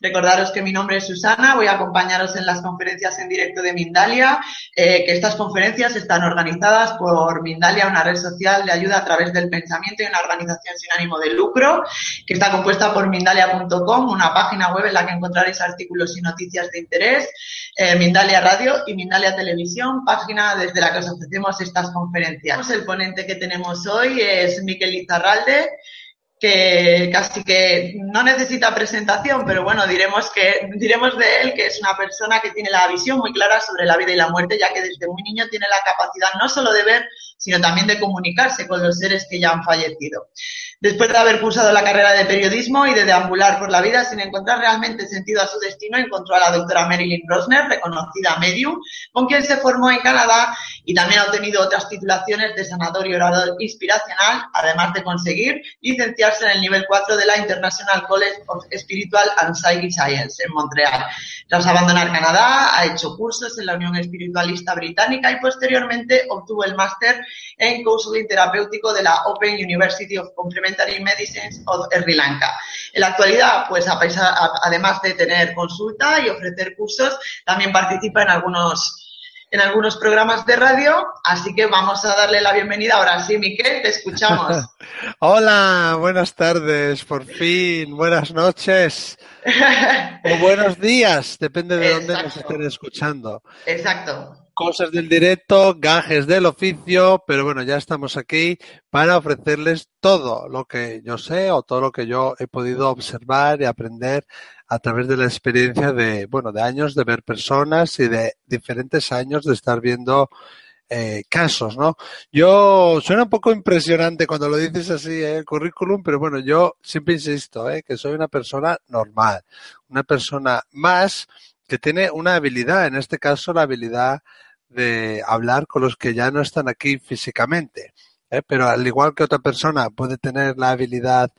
Recordaros que mi nombre es Susana, voy a acompañaros en las conferencias en directo de Mindalia, eh, que estas conferencias están organizadas por Mindalia, una red social de ayuda a través del pensamiento y una organización sin ánimo de lucro, que está compuesta por mindalia.com, una página web en la que encontraréis artículos y noticias de interés, eh, Mindalia Radio y Mindalia Televisión, página desde la que os ofrecemos estas conferencias. El ponente que tenemos hoy es Miquel Izarralde, que casi que no necesita presentación, pero bueno, diremos que diremos de él que es una persona que tiene la visión muy clara sobre la vida y la muerte, ya que desde muy niño tiene la capacidad no solo de ver, sino también de comunicarse con los seres que ya han fallecido. Después de haber cursado la carrera de periodismo y de deambular por la vida sin encontrar realmente sentido a su destino, encontró a la doctora Marilyn Rosner, reconocida medium, con quien se formó en Canadá y también ha obtenido otras titulaciones de sanador y orador inspiracional, además de conseguir licenciarse en el nivel 4 de la International College of Spiritual and Psychic Science en Montreal. Tras abandonar Canadá, ha hecho cursos en la Unión Espiritualista Británica y posteriormente obtuvo el máster en counseling terapéutico de la Open University of Complementary Medicines of Sri Lanka. En la actualidad, pues además de tener consulta y ofrecer cursos, también participa en algunos en algunos programas de radio, así que vamos a darle la bienvenida ahora sí, Miquel, te escuchamos. Hola, buenas tardes, por fin, buenas noches o buenos días, depende de dónde nos estén escuchando. Exacto cosas del directo, gajes del oficio, pero bueno, ya estamos aquí para ofrecerles todo lo que yo sé o todo lo que yo he podido observar y aprender a través de la experiencia de, bueno, de años de ver personas y de diferentes años de estar viendo eh, casos, ¿no? Yo suena un poco impresionante cuando lo dices así, ¿eh? el currículum, pero bueno, yo siempre insisto, ¿eh? que soy una persona normal, una persona más que tiene una habilidad, en este caso la habilidad de hablar con los que ya no están aquí físicamente. ¿eh? Pero al igual que otra persona puede tener la habilidad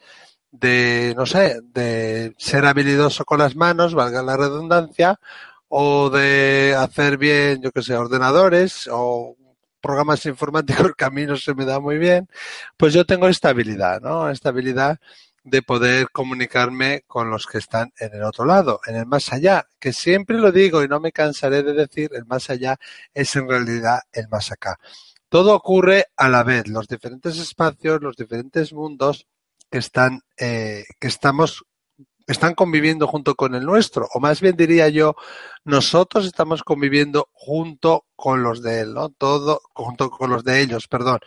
de, no sé, de ser habilidoso con las manos, valga la redundancia, o de hacer bien, yo que sé, ordenadores o programas informáticos que a mí no se me da muy bien, pues yo tengo esta habilidad, ¿no? Esta habilidad de poder comunicarme con los que están en el otro lado, en el más allá, que siempre lo digo y no me cansaré de decir, el más allá es en realidad el más acá. Todo ocurre a la vez, los diferentes espacios, los diferentes mundos que están, eh, que estamos, están conviviendo junto con el nuestro, o más bien diría yo, nosotros estamos conviviendo junto con los de él, ¿no? Todo, junto con los de ellos, perdón.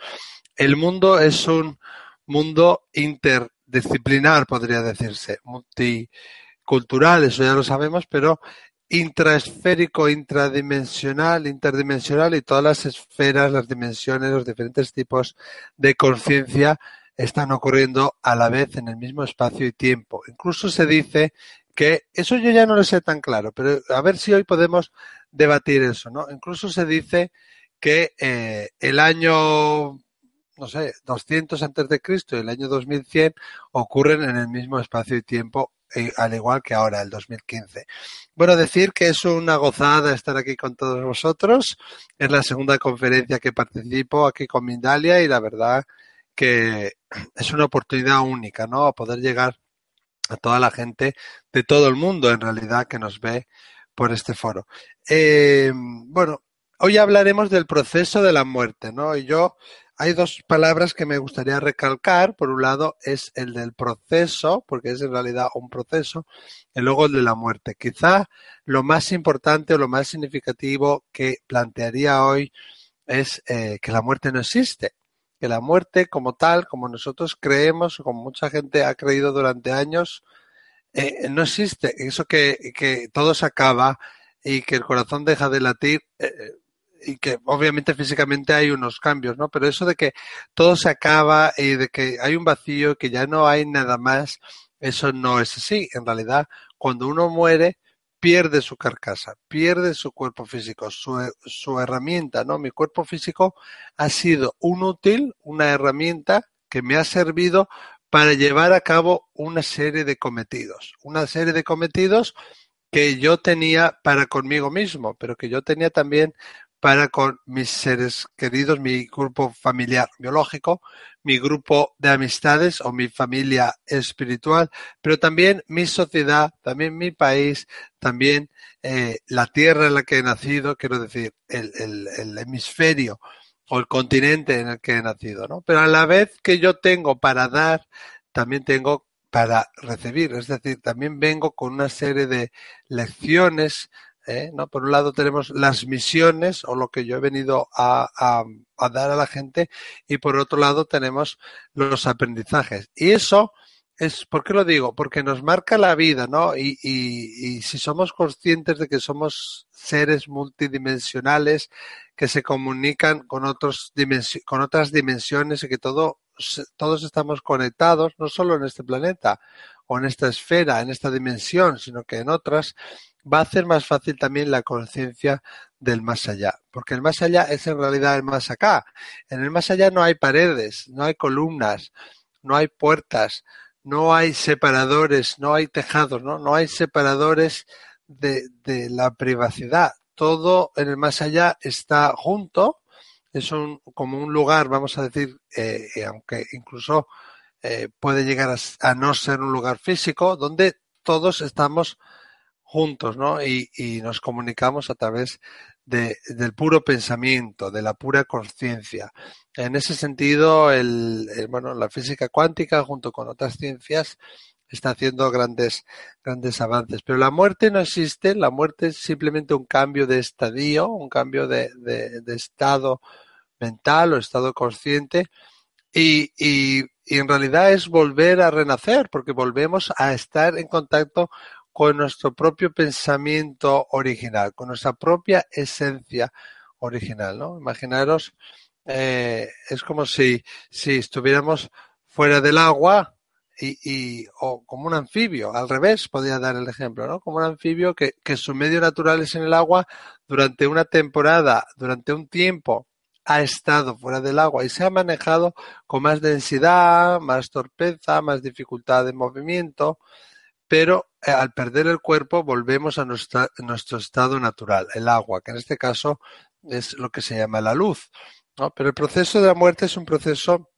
El mundo es un mundo inter disciplinar, podría decirse, multicultural, eso ya lo sabemos, pero intraesférico, intradimensional, interdimensional y todas las esferas, las dimensiones, los diferentes tipos de conciencia están ocurriendo a la vez en el mismo espacio y tiempo. Incluso se dice que, eso yo ya no lo sé tan claro, pero a ver si hoy podemos debatir eso, ¿no? Incluso se dice que eh, el año no sé, 200 antes de Cristo y el año 2100 ocurren en el mismo espacio y tiempo, eh, al igual que ahora, el 2015. Bueno, decir que es una gozada estar aquí con todos vosotros. Es la segunda conferencia que participo aquí con Mindalia y la verdad que es una oportunidad única, ¿no? A poder llegar a toda la gente de todo el mundo, en realidad, que nos ve por este foro. Eh, bueno, hoy hablaremos del proceso de la muerte, ¿no? Y yo hay dos palabras que me gustaría recalcar. Por un lado es el del proceso, porque es en realidad un proceso, y luego el de la muerte. Quizá lo más importante o lo más significativo que plantearía hoy es eh, que la muerte no existe. Que la muerte como tal, como nosotros creemos, como mucha gente ha creído durante años, eh, no existe. Eso que, que todo se acaba y que el corazón deja de latir, eh, y que obviamente físicamente hay unos cambios, ¿no? Pero eso de que todo se acaba y de que hay un vacío, que ya no hay nada más, eso no es así. En realidad, cuando uno muere, pierde su carcasa, pierde su cuerpo físico, su, su herramienta, ¿no? Mi cuerpo físico ha sido un útil, una herramienta que me ha servido para llevar a cabo una serie de cometidos, una serie de cometidos que yo tenía para conmigo mismo, pero que yo tenía también para con mis seres queridos, mi grupo familiar biológico, mi grupo de amistades o mi familia espiritual, pero también mi sociedad, también mi país, también eh, la tierra en la que he nacido, quiero decir, el, el, hemisferio o el continente en el que he nacido, ¿no? Pero a la vez que yo tengo para dar, también tengo para recibir, es decir, también vengo con una serie de lecciones, ¿eh? ¿no? Por un lado tenemos las misiones o lo que yo he venido a, a, dar a la gente y por otro lado tenemos los aprendizajes. Y eso es, ¿por qué lo digo? Porque nos marca la vida, ¿no? Y, y, y si somos conscientes de que somos seres multidimensionales que se comunican con, otros con otras dimensiones y que todo, todos estamos conectados, no solo en este planeta o en esta esfera, en esta dimensión, sino que en otras, va a hacer más fácil también la conciencia del más allá, porque el más allá es en realidad el más acá. En el más allá no hay paredes, no hay columnas, no hay puertas, no hay separadores, no hay tejados, no, no hay separadores de, de la privacidad. Todo en el más allá está junto, es un, como un lugar, vamos a decir, eh, aunque incluso eh, puede llegar a no ser un lugar físico, donde todos estamos juntos, ¿no? Y, nos comunicamos a través de, del puro pensamiento, de la pura conciencia. En ese sentido, el, la física cuántica, junto con otras ciencias, está haciendo grandes, grandes avances. Pero la muerte no existe, la muerte es simplemente un cambio de estadio, un cambio de, estado mental o estado consciente, y en realidad es volver a renacer, porque volvemos a estar en contacto con nuestro propio pensamiento original, con nuestra propia esencia original, ¿no? Imaginaros, eh, es como si, si estuviéramos fuera del agua y, y, o como un anfibio, al revés, podría dar el ejemplo, ¿no? Como un anfibio que, que su medio natural es en el agua durante una temporada, durante un tiempo, ha estado fuera del agua y se ha manejado con más densidad, más torpeza, más dificultad de movimiento, pero eh, al perder el cuerpo volvemos a nuestro estado natural, el agua, que en este caso es lo que se llama la luz. Pero el proceso de la muerte es un proceso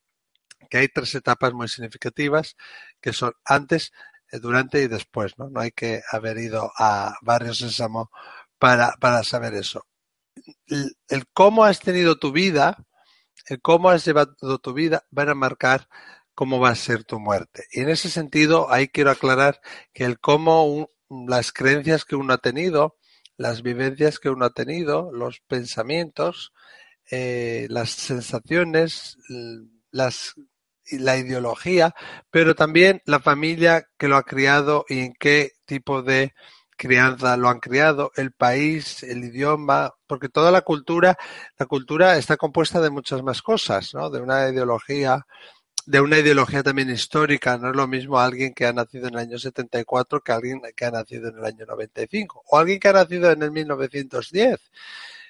que hay tres etapas muy significativas, que son antes, eh, durante y después. No, no hay que haber ido a Barrio Sésamo para, para saber eso. El cómo has tenido tu vida, el cómo has llevado tu vida, van a marcar cómo va a ser tu muerte. Y en ese sentido, ahí quiero aclarar que el cómo las creencias que uno ha tenido, las vivencias que uno ha tenido, los pensamientos, eh, las sensaciones, la ideología, pero también la familia que lo ha criado y en qué tipo de crianza lo han criado, el país, el idioma, porque toda la cultura, la cultura está compuesta de muchas más cosas, ¿no? De una ideología, de una ideología también histórica. No es lo mismo alguien que ha nacido en el año 74 que alguien que ha nacido en el año 95 o alguien que ha nacido en el 1910.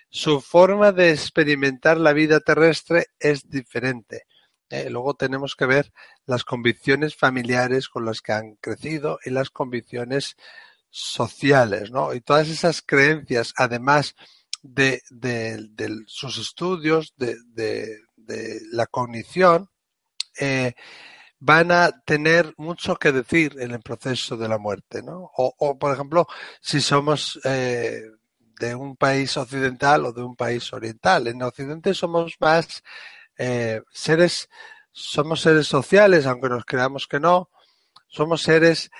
Su forma de experimentar la vida terrestre es diferente. Eh, luego tenemos que ver las convicciones familiares con las que han crecido y las convicciones sociales, ¿no? Y todas esas creencias, además de, de, de sus estudios, de, de, la cognición, eh, van a tener mucho que decir en el proceso de la muerte, ¿no? O, por ejemplo, si somos eh, de un país occidental o de un país oriental. En Occidente somos más eh, seres, somos seres sociales, aunque nos creamos que no. Somos seres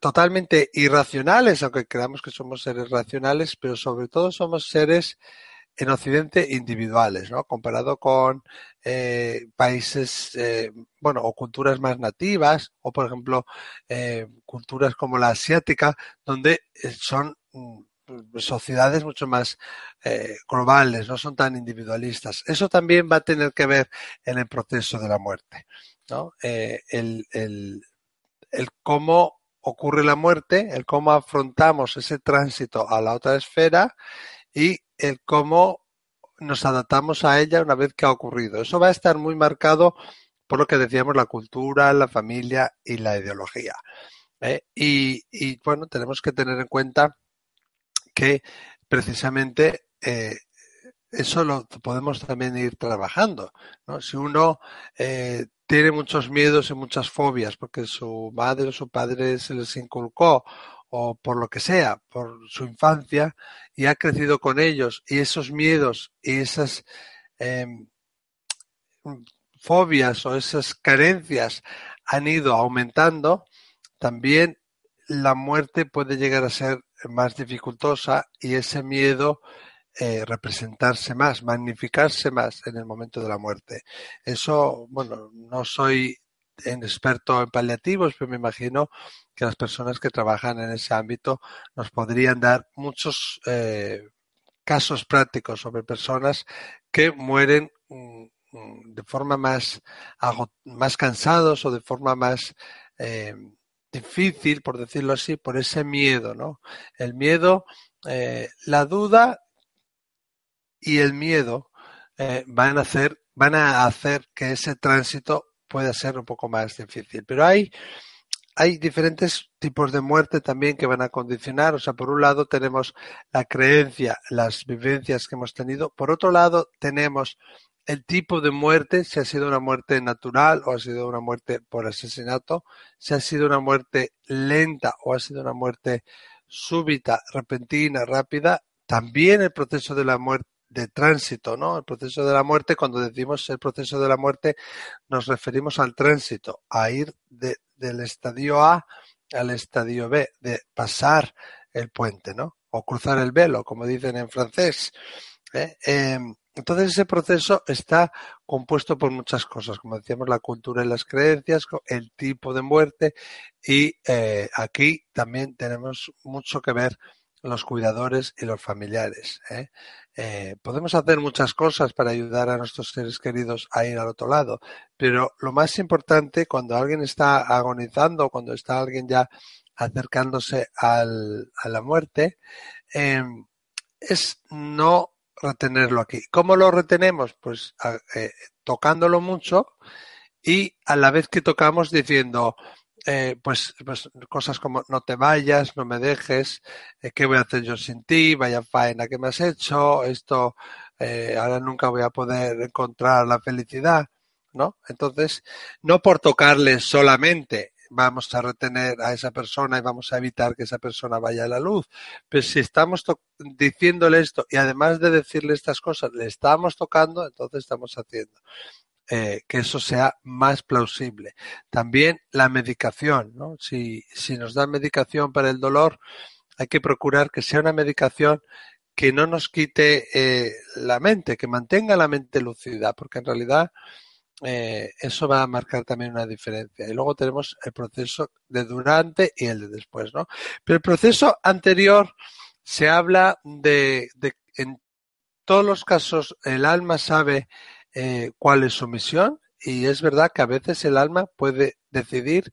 totalmente irracionales, aunque creamos que somos seres racionales, pero sobre todo somos seres en Occidente individuales, ¿no? Comparado con eh, países, eh, bueno, o culturas más nativas, o por ejemplo, eh, culturas como la asiática, donde eh, son mm, sociedades mucho más eh, globales, no son tan individualistas. Eso también va a tener que ver en el proceso de la muerte, ¿no? Eh, el, el, el cómo ocurre la muerte, el cómo afrontamos ese tránsito a la otra esfera y el cómo nos adaptamos a ella una vez que ha ocurrido. Eso va a estar muy marcado por lo que decíamos, la cultura, la familia y la ideología. ¿eh? Y, bueno, tenemos que tener en cuenta que precisamente eh, eso lo podemos también ir trabajando. Si uno eh, tiene muchos miedos y muchas fobias porque su madre o su padre se les inculcó o por lo que sea, por su infancia y ha crecido con ellos y esos miedos y esas em, fobias o esas carencias han ido aumentando, también la muerte puede llegar a ser más dificultosa y ese miedo eh, representarse más, magnificarse más en el momento de la muerte. Eso, bueno, no soy experto en paliativos, pero me imagino que las personas que trabajan en ese ámbito nos podrían dar muchos eh, casos prácticos sobre personas que mueren mm, de forma más, más cansados o de forma más eh, difícil, por decirlo así, por ese miedo, ¿no? El miedo, eh, la duda y el miedo van a hacer van a hacer que ese tránsito pueda ser un poco más difícil. Pero hay hay diferentes tipos de muerte también que van a condicionar. O sea, por un lado tenemos la creencia, las vivencias que hemos tenido. Por otro lado tenemos el tipo de muerte, si ha sido una muerte natural o ha sido una muerte por asesinato, si ha sido una muerte lenta o ha sido una muerte súbita, repentina, rápida, también el proceso de la muerte de tránsito, ¿no? El proceso de la muerte, cuando decimos el proceso de la muerte, nos referimos al tránsito, a ir del estadio A al estadio B, de pasar el puente, ¿no? O cruzar el velo, como dicen en francés. ¿eh? Em, entonces ese proceso está compuesto por muchas cosas, como decíamos, la cultura y las creencias, el tipo de muerte y eh, aquí también tenemos mucho que ver los cuidadores y los familiares. ¿eh? Eh, podemos hacer muchas cosas para ayudar a nuestros seres queridos a ir al otro lado, pero lo más importante cuando alguien está agonizando, cuando está alguien ya acercándose a la muerte, em, es no retenerlo aquí. ¿Cómo lo retenemos? Pues eh, tocándolo mucho y a la vez que tocamos diciendo, eh, pues, pues, cosas como no te vayas, no me dejes, eh, qué voy a hacer yo sin ti, vaya faena que me has hecho, esto ahora nunca voy a poder encontrar la felicidad, ¿no? Entonces, no por tocarle solamente vamos a retener a esa persona y vamos a evitar que esa persona vaya a la luz. Pero si estamos diciéndole esto y además de decirle estas cosas, le estamos tocando, entonces estamos haciendo. Eh, que eso sea más plausible. También la medicación, ¿no? Si, si nos dan medicación para el dolor, hay que procurar que sea una medicación que no nos quite eh, la mente, que mantenga la mente lucida, porque en realidad eh, eso va a marcar también una diferencia. Y luego tenemos el proceso de durante y el de después, ¿no? Pero el proceso anterior se habla de, de en todos los casos el alma sabe eh, cuál es su misión y es verdad que a veces el alma puede decidir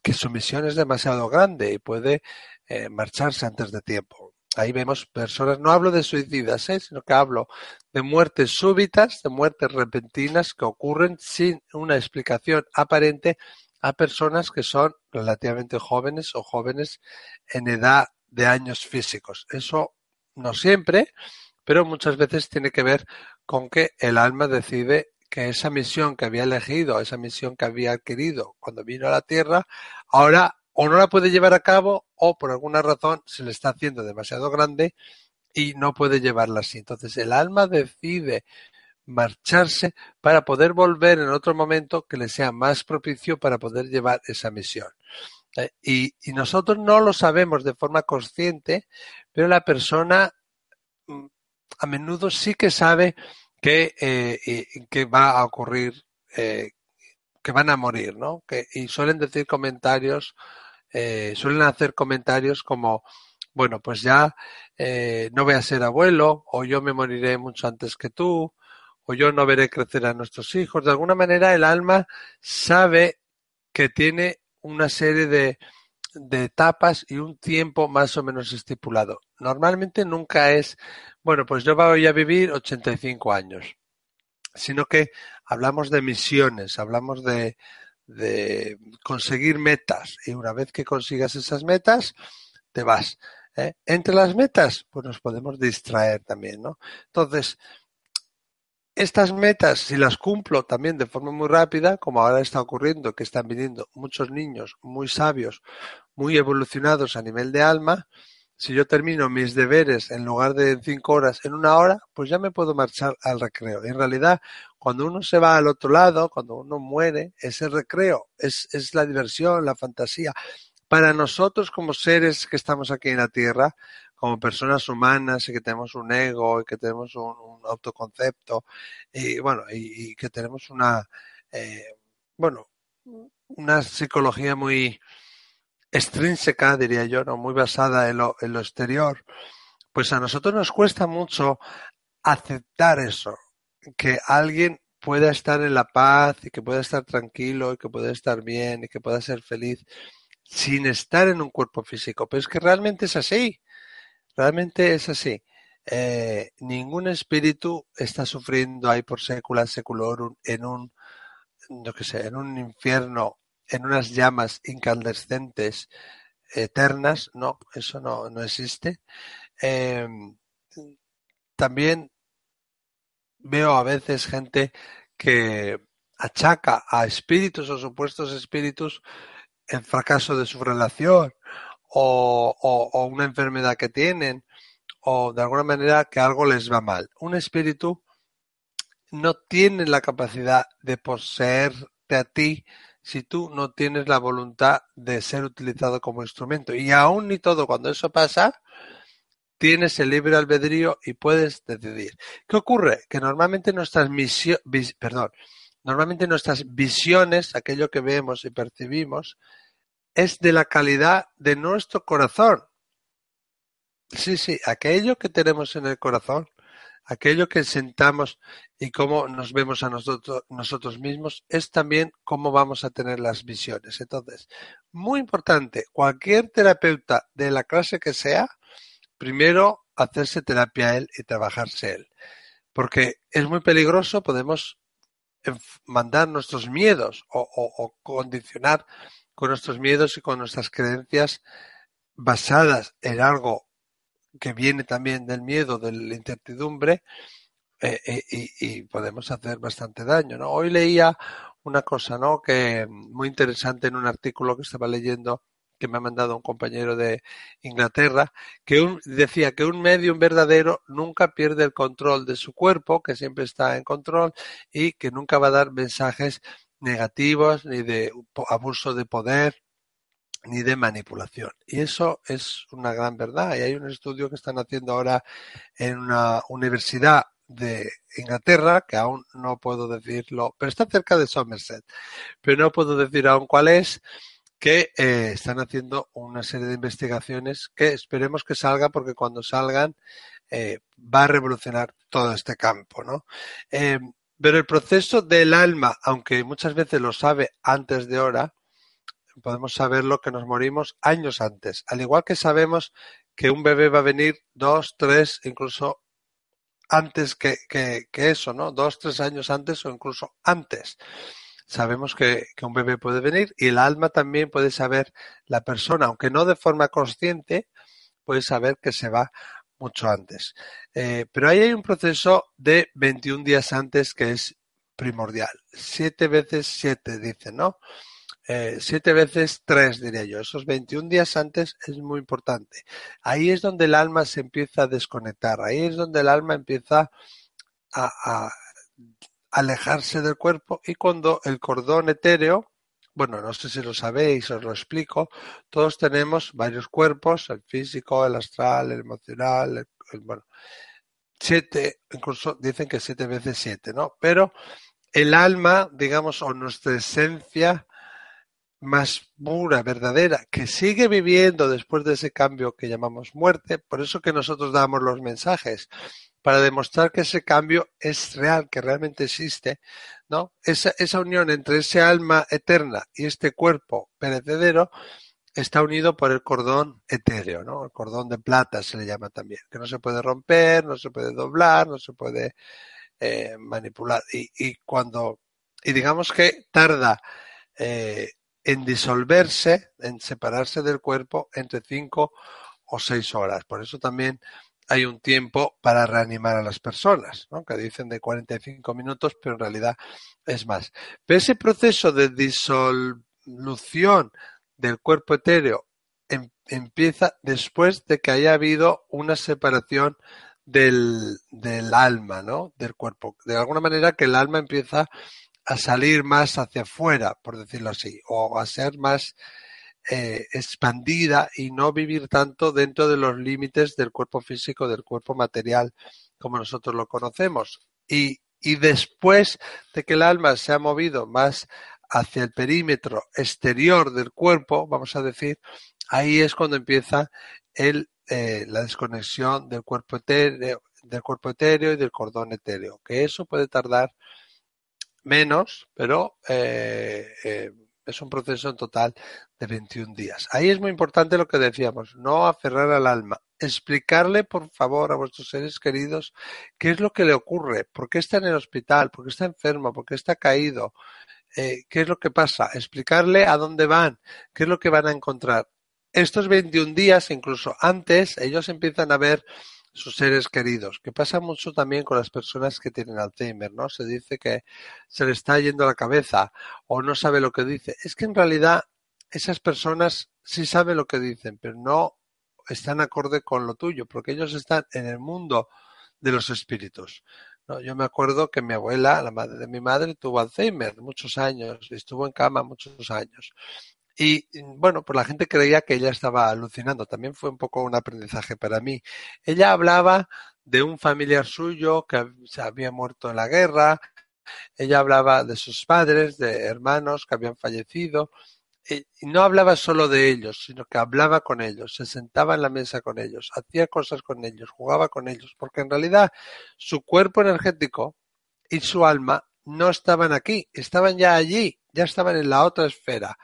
que su misión es demasiado grande y puede eh, marcharse antes de tiempo. Ahí vemos personas, no hablo de suicidas, ¿eh? sino que hablo de muertes súbitas, de muertes repentinas que ocurren sin una explicación aparente a personas que son relativamente jóvenes o jóvenes en edad de años físicos. Eso no siempre, pero muchas veces tiene que ver con que el alma decide que esa misión que había elegido, esa misión que había adquirido cuando vino a la Tierra, ahora o no la puede llevar a cabo o por alguna razón se le está haciendo demasiado grande y no puede llevarla así. Entonces el alma decide marcharse para poder volver en otro momento que le sea más propicio para poder llevar esa misión. Eh, y, nosotros no lo sabemos de forma consciente, pero la persona a menudo sí que sabe que, eh, que va a ocurrir, eh, que van a morir, ¿no? Y suelen decir comentarios eh, suelen hacer comentarios como, bueno, pues ya no voy a ser abuelo, o yo me moriré mucho antes que tú, o yo no veré crecer a nuestros hijos. De alguna manera el alma sabe que tiene una serie de, de etapas y un tiempo más o menos estipulado. Normalmente nunca es, bueno, pues yo voy a vivir 85 años, sino que hablamos de misiones, hablamos de, de conseguir metas y una vez que consigas esas metas, te vas. ¿eh? Entre las metas, pues nos podemos distraer también, ¿no? Entonces, estas metas, si las cumplo también de forma muy rápida, como ahora está ocurriendo, que están viniendo muchos niños muy sabios, muy evolucionados a nivel de alma, si yo termino mis deberes en lugar de cinco horas en una hora, pues ya me puedo marchar al recreo. Y en realidad, cuando uno se va al otro lado, cuando uno muere, es el recreo, es, es la diversión, la fantasía. Para nosotros como seres que estamos aquí en la Tierra, como personas humanas y que tenemos un ego y que tenemos un, autoconcepto y bueno y, que tenemos una eh, bueno una psicología muy extrínseca diría yo no muy basada en lo, en lo exterior pues a nosotros nos cuesta mucho aceptar eso que alguien pueda estar en la paz y que pueda estar tranquilo y que pueda estar bien y que pueda ser feliz sin estar en un cuerpo físico pero es que realmente es así Realmente es así. Eh, ningún espíritu está sufriendo ahí por sécula seculorum en un, yo que sé, en un infierno, en unas llamas incandescentes eternas. No, eso no, no existe. Em, también veo a veces gente que achaca a espíritus o supuestos espíritus el fracaso de su relación o, o, una enfermedad que tienen o de alguna manera que algo les va mal. Un espíritu no tiene la capacidad de poseerte a ti si tú no tienes la voluntad de ser utilizado como instrumento. Y aún ni todo, cuando eso pasa, tienes el libre albedrío y puedes decidir. ¿Qué ocurre? Que normalmente nuestras misiones, perdón, normalmente nuestras visiones, aquello que vemos y percibimos, es de la calidad de nuestro corazón. Sí, sí, aquello que tenemos en el corazón, aquello que sentamos y cómo nos vemos a nosotros, nosotros mismos, es también cómo vamos a tener las visiones. Entonces, muy importante, cualquier terapeuta de la clase que sea, primero hacerse terapia él y trabajarse él. Porque es muy peligroso, podemos mandar nuestros miedos o condicionar con nuestros miedos y con nuestras creencias basadas en algo que viene también del miedo, de la incertidumbre, eh, eh, y, podemos hacer bastante daño. ¿no? Hoy leía una cosa ¿no? que muy interesante en un artículo que estaba leyendo que me ha mandado un compañero de Inglaterra, que decía que un medium verdadero nunca pierde el control de su cuerpo, que siempre está en control y que nunca va a dar mensajes negativos, ni de abuso de poder, ni de manipulación. Y eso es una gran verdad. Y hay un estudio que están haciendo ahora en una universidad de Inglaterra, que aún no puedo decirlo, pero está cerca de Somerset, pero no puedo decir aún cuál es, que eh, están haciendo una serie de investigaciones que esperemos que salga porque cuando salgan eh, va a revolucionar todo este campo, ¿no? Eh, pero el proceso del alma, aunque muchas veces lo sabe antes de hora, podemos saberlo que nos morimos años antes. Al igual que sabemos que un bebé va a venir dos, tres, incluso antes que, que, eso, ¿no? Dos, tres años antes o incluso antes. Sabemos que, un bebé puede venir y el alma también puede saber, la persona, aunque no de forma consciente, puede saber que se va mucho antes. Eh, pero ahí hay un proceso de 21 días antes que es primordial. Siete veces siete, dicen, ¿no? Eh, siete veces tres, diría yo. Esos 21 días antes es muy importante. Ahí es donde el alma se empieza a desconectar. Ahí es donde el alma empieza a, alejarse del cuerpo y cuando el cordón etéreo bueno, no sé si lo sabéis, os lo explico, todos tenemos varios cuerpos, el físico, el astral, el emocional, el, bueno, siete, incluso dicen que siete veces siete, ¿no? Pero el alma, digamos, o nuestra esencia más pura, verdadera, que sigue viviendo después de ese cambio que llamamos muerte, por eso que nosotros damos los mensajes, para demostrar que ese cambio es real, que realmente existe, ¿no? Esa, esa unión entre ese alma eterna y este cuerpo perecedero está unido por el cordón etéreo, ¿no? El cordón de plata se le llama también, que no se puede romper, no se puede doblar, no se puede eh, manipular. Y, y, cuando, y digamos que tarda eh, en disolverse, en separarse del cuerpo entre cinco o seis horas. Por eso también hay un tiempo para reanimar a las personas, ¿no? que dicen de 45 minutos, pero en realidad es más. Pero ese proceso de disolución del cuerpo etéreo em, empieza después de que haya habido una separación del, del alma, ¿no? Del cuerpo. De alguna manera que el alma empieza a salir más hacia afuera, por decirlo así, o a ser más eh, expandida y no vivir tanto dentro de los límites del cuerpo físico, del cuerpo material, como nosotros lo conocemos. Y, y después de que el alma se ha movido más hacia el perímetro exterior del cuerpo, vamos a decir, ahí es cuando empieza el, eh, la desconexión del cuerpo etéreo, del cuerpo etéreo y del cordón etéreo, que eso puede tardar menos, pero eh, eh, es un proceso en total de 21 días. Ahí es muy importante lo que decíamos, no aferrar al alma. Explicarle, por favor, a vuestros seres queridos qué es lo que le ocurre, por qué está en el hospital, por qué está enfermo, por qué está caído, eh, qué es lo que pasa, explicarle a dónde van, qué es lo que van a encontrar. Estos 21 días, incluso antes, ellos empiezan a ver sus seres queridos, que pasa mucho también con las personas que tienen Alzheimer, ¿no? Se dice que se le está yendo la cabeza o no sabe lo que dice. Es que en realidad esas personas sí saben lo que dicen, pero no están acorde con lo tuyo, porque ellos están en el mundo de los espíritus. ¿no? Yo me acuerdo que mi abuela, la madre de mi madre, tuvo Alzheimer muchos años, estuvo en cama muchos años. Y bueno, pues la gente creía que ella estaba alucinando. También fue un poco un aprendizaje para mí. Ella hablaba de un familiar suyo que se había muerto en la guerra. Ella hablaba de sus padres, de hermanos que habían fallecido. Y no hablaba solo de ellos, sino que hablaba con ellos, se sentaba en la mesa con ellos, hacía cosas con ellos, jugaba con ellos, porque en realidad su cuerpo energético y su alma no estaban aquí, estaban ya allí, ya estaban en la otra esfera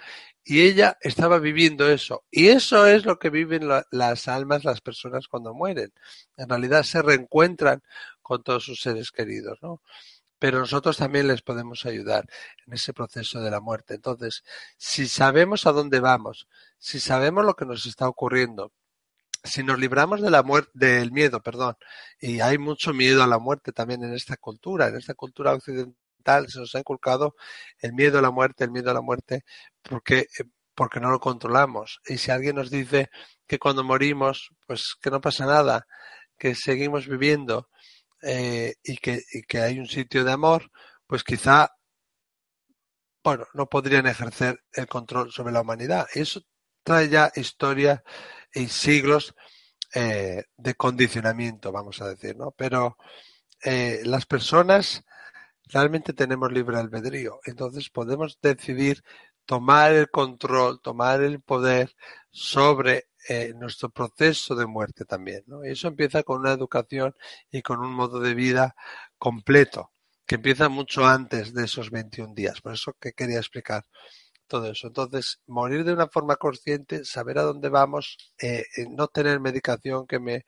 y ella estaba viviendo eso. Y eso es lo que viven las almas, las personas cuando mueren. En realidad se reencuentran con todos sus seres queridos, ¿no? Pero nosotros también les podemos ayudar en ese proceso de la muerte. Entonces, si sabemos a dónde vamos, si sabemos lo que nos está ocurriendo, si nos libramos de la muerte, del miedo, perdón, y hay mucho miedo a la muerte también en esta cultura, en esta cultura occidental se nos ha inculcado el miedo a la muerte, el miedo a la muerte, porque, eh, porque no lo controlamos. Y si alguien nos dice que cuando morimos, pues que no pasa nada, que seguimos viviendo eh, y, que, y que hay un sitio de amor, pues quizá, bueno, no podrían ejercer el control sobre la humanidad. Y eso trae ya historia y siglos eh, de condicionamiento, vamos a decir, ¿no? Pero las personas realmente tenemos libre albedrío. Entonces podemos decidir tomar el control, tomar el poder sobre eh, nuestro proceso de muerte también. ¿no? Eso empieza con una educación y con un modo de vida completo, que empieza mucho antes de esos 21 días. Por eso que quería explicar todo eso. Entonces, morir de una forma consciente, saber a dónde vamos, eh, no tener medicación que me,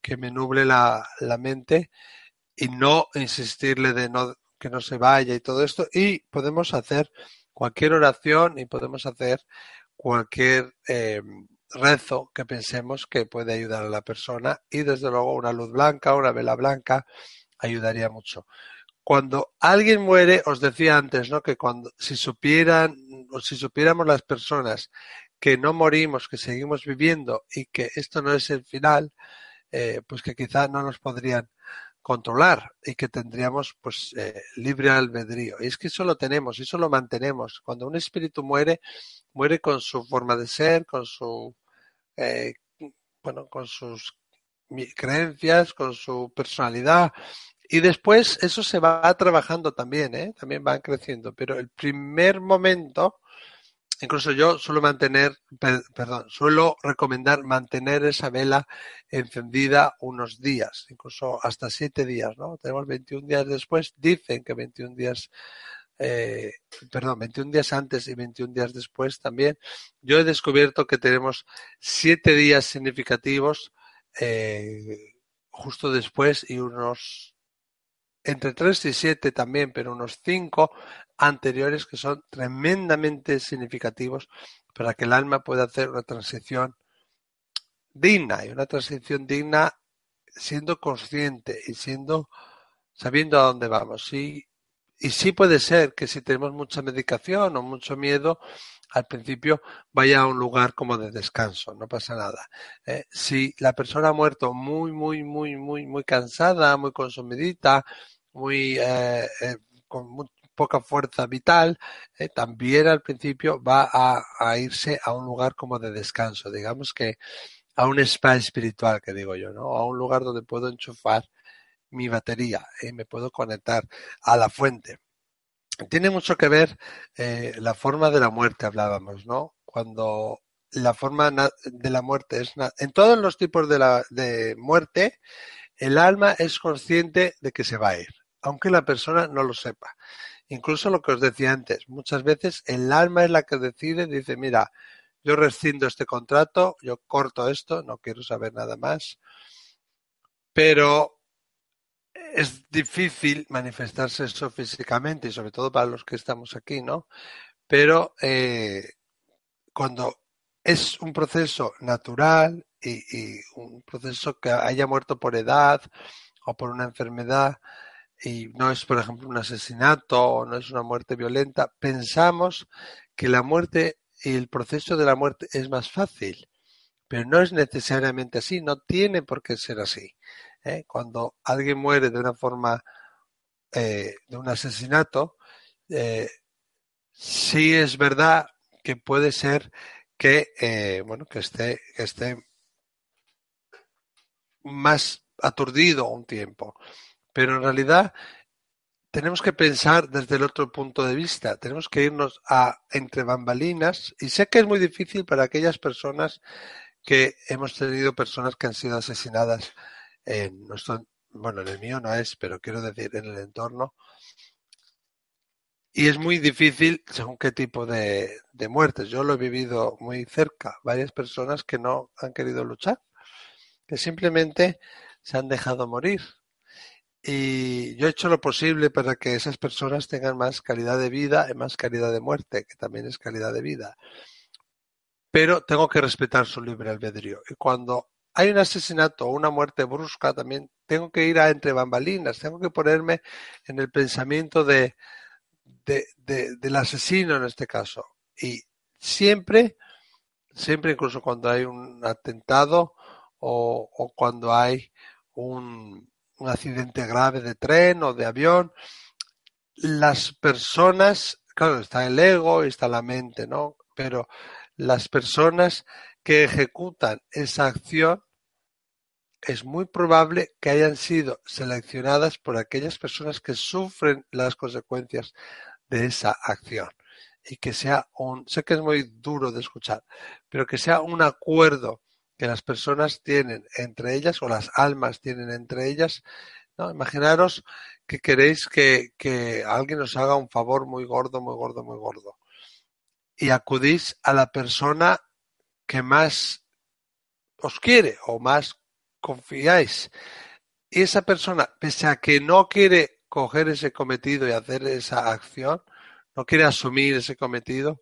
que me nuble la, la mente y no insistirle de no que no se vaya y todo esto. Y podemos hacer cualquier oración y podemos hacer cualquier eh, rezo que pensemos que puede ayudar a la persona. Y desde luego una luz blanca, una vela blanca, ayudaría mucho. Cuando alguien muere, os decía antes, ¿no? Que cuando, si supieran, o si supiéramos las personas que no morimos, que seguimos viviendo y que esto no es el final, eh, pues que quizá no nos podrían controlar y que tendríamos pues eh, libre albedrío. Y es que eso lo tenemos, eso lo mantenemos. Cuando un espíritu muere, muere con su forma de ser, con su eh, bueno, con sus creencias, con su personalidad. Y después eso se va trabajando también, ¿eh? también van creciendo. Pero el primer momento Incluso yo suelo mantener, perdón, suelo recomendar mantener esa vela encendida unos días, incluso hasta siete días, ¿no? Tenemos 21 días después, dicen que 21 días eh, perdón, 21 días antes y 21 días después también, yo he descubierto que tenemos siete días significativos eh, justo después y unos entre 3 y 7 también, pero unos 5 anteriores que son tremendamente significativos para que el alma pueda hacer una transición digna y una transición digna siendo consciente y siendo sabiendo a dónde vamos. Y, y sí puede ser que si tenemos mucha medicación o mucho miedo, al principio vaya a un lugar como de descanso, no pasa nada. Eh, si la persona ha muerto muy, muy, muy, muy, muy cansada, muy consumidita, muy eh, eh, con poca fuerza vital, también al principio va a, a, irse a un lugar como de descanso, digamos que a un spa espiritual, que digo yo, ¿no? A un lugar donde puedo enchufar mi batería y me puedo conectar a la fuente. Tiene mucho que ver eh, la forma de la muerte, hablábamos, ¿no? Cuando la forma de la muerte es... En todos los tipos de, la, de muerte, el alma es consciente de que se va a ir, aunque la persona no lo sepa. Incluso lo que os decía antes, muchas veces el alma es la que decide, dice, mira, yo rescindo este contrato, yo corto esto, no quiero saber nada más. Pero es difícil manifestarse eso físicamente y sobre todo para los que estamos aquí, ¿no? Pero eh, cuando es un proceso natural y, y, un proceso que haya muerto por edad o por una enfermedad y no es, por ejemplo, un asesinato o no es una muerte violenta, pensamos que la muerte y el proceso de la muerte es más fácil, pero no es necesariamente así, no tiene por qué ser así. ¿Eh? Cuando alguien muere de una forma, eh, de un asesinato, eh, sí es verdad que puede ser que, eh, bueno, que esté, que esté más aturdido un tiempo. Pero en realidad tenemos que pensar desde el otro punto de vista. Tenemos que irnos a entre bambalinas. Y sé que es muy difícil para aquellas personas que hemos tenido personas que han sido asesinadas en nuestro, bueno, en el mío no es, pero quiero decir en el entorno. Y es muy difícil según qué tipo de, de muertes. Yo lo he vivido muy cerca. Varias personas que no han querido luchar, que simplemente se han dejado morir. Y yo he hecho lo posible para que esas personas tengan más calidad de vida y más calidad de muerte, que también es calidad de vida. Pero tengo que respetar su libre albedrío. Y cuando hay un asesinato o una muerte brusca, también tengo que ir a entre bambalinas, tengo que ponerme en el pensamiento de, de, de, del asesino en este caso. Y siempre, siempre incluso cuando hay un atentado o, o cuando hay un, un accidente grave de tren o de avión, las personas, claro, está el ego y está la mente, ¿no? Pero las personas que ejecutan esa acción es muy probable que hayan sido seleccionadas por aquellas personas que sufren las consecuencias de esa acción y que sea un, sé que es muy duro de escuchar, pero que sea un acuerdo que las personas tienen entre ellas o las almas tienen entre ellas. ¿no? Imaginaros que queréis que, que alguien os haga un favor muy gordo, muy gordo, muy gordo y acudís a la persona que más os quiere o más confiáis. Y esa persona, pese a que no quiere coger ese cometido y hacer esa acción, no quiere asumir ese cometido,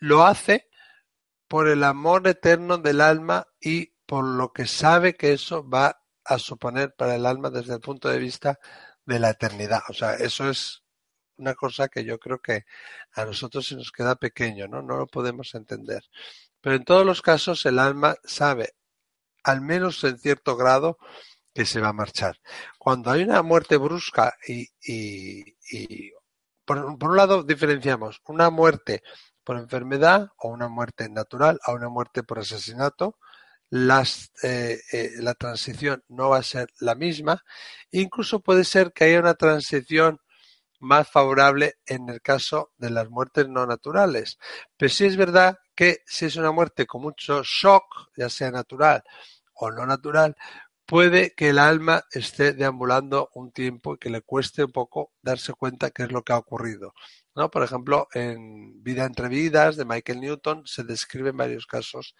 lo hace por el amor eterno del alma y por lo que sabe que eso va a suponer para el alma desde el punto de vista de la eternidad. O sea, eso es una cosa que yo creo que a nosotros se nos queda pequeño, ¿no? No lo podemos entender. Pero en todos los casos el alma sabe, al menos en cierto grado, que se va a marchar. Cuando hay una muerte brusca y, por, un lado diferenciamos una muerte por enfermedad o una muerte natural a una muerte por asesinato, las, eh, eh, la transición no va a ser la misma. Incluso puede ser que haya una transición más favorable en el caso de las muertes no naturales. Pero sí es verdad que si es una muerte con mucho shock, ya sea natural o no natural, puede que el alma esté deambulando un tiempo y que le cueste un poco darse cuenta qué es lo que ha ocurrido. ¿no? Por ejemplo, en Vida entre Vidas de Michael Newton se describen varios casos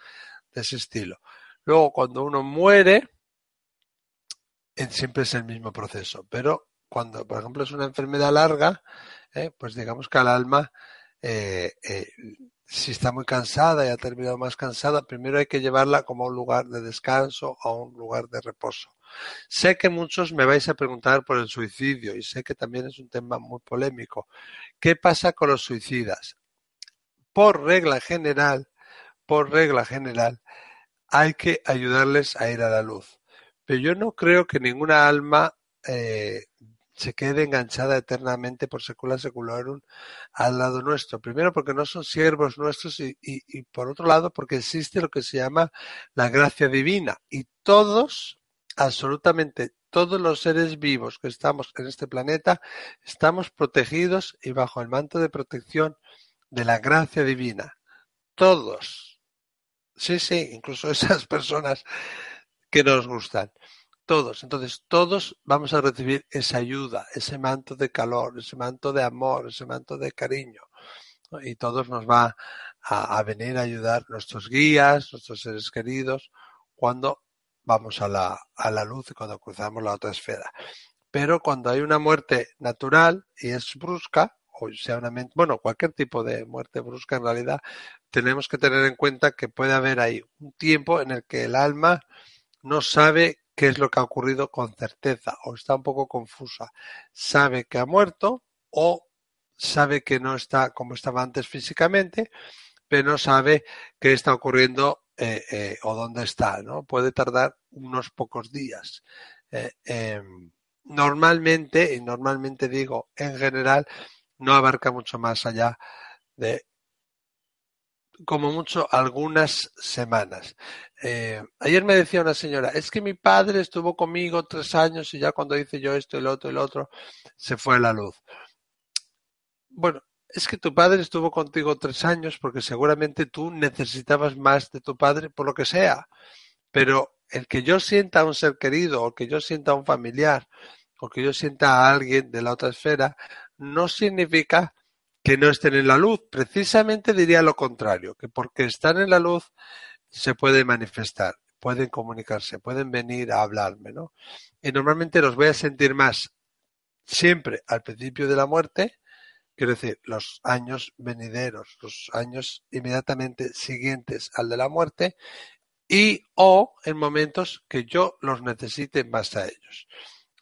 de ese estilo. Luego, cuando uno muere, siempre es el mismo proceso, pero cuando, por ejemplo, es una enfermedad larga, eh, pues digamos que al alma eh, eh, si está muy cansada y ha terminado más cansada, primero hay que llevarla como a un lugar de descanso, a un lugar de reposo. Sé que muchos me vais a preguntar por el suicidio y sé que también es un tema muy polémico. ¿Qué pasa con los suicidas? Por regla general, por regla general, hay que ayudarles a ir a la luz. Pero yo no creo que ninguna alma eh, se quede enganchada eternamente por secula secularum al lado nuestro. Primero porque no son siervos nuestros y, y, por otro lado porque existe lo que se llama la gracia divina y todos, absolutamente todos los seres vivos que estamos en este planeta estamos protegidos y bajo el manto de protección de la gracia divina. Todos. Sí, sí, incluso esas personas que nos gustan todos. Entonces, todos vamos a recibir esa ayuda, ese manto de calor, ese manto de amor, ese manto de cariño. Y todos nos va a, venir a ayudar nuestros guías, nuestros seres queridos, cuando vamos a la, a la luz y cuando cruzamos la otra esfera. Pero cuando hay una muerte natural y es brusca, o sea una bueno, cualquier tipo de muerte brusca en realidad, tenemos que tener en cuenta que puede haber ahí un tiempo en el que el alma no sabe qué es lo que ha ocurrido con certeza o está un poco confusa. Sabe que ha muerto o sabe que no está como estaba antes físicamente, pero no sabe qué está ocurriendo eh, eh, o dónde está. ¿no? Puede tardar unos pocos días. Eh, em, normalmente, y normalmente digo en general, no abarca mucho más allá de como mucho algunas semanas. Eh, ayer me decía una señora, es que mi padre estuvo conmigo tres años y ya cuando hice yo esto, el otro, el otro, se fue la luz. Bueno, es que tu padre estuvo contigo tres años porque seguramente tú necesitabas más de tu padre por lo que sea. Pero el que yo sienta a un ser querido, o que yo sienta a un familiar, o que yo sienta a alguien de la otra esfera, no significa que no estén en la luz. Precisamente diría lo contrario, que porque están en la luz se pueden manifestar, pueden comunicarse, pueden venir a hablarme, ¿no? Y normalmente los voy a sentir más siempre al principio de la muerte, quiero decir, los años venideros, los años inmediatamente siguientes al de la muerte, y o en momentos que yo los necesite más a ellos,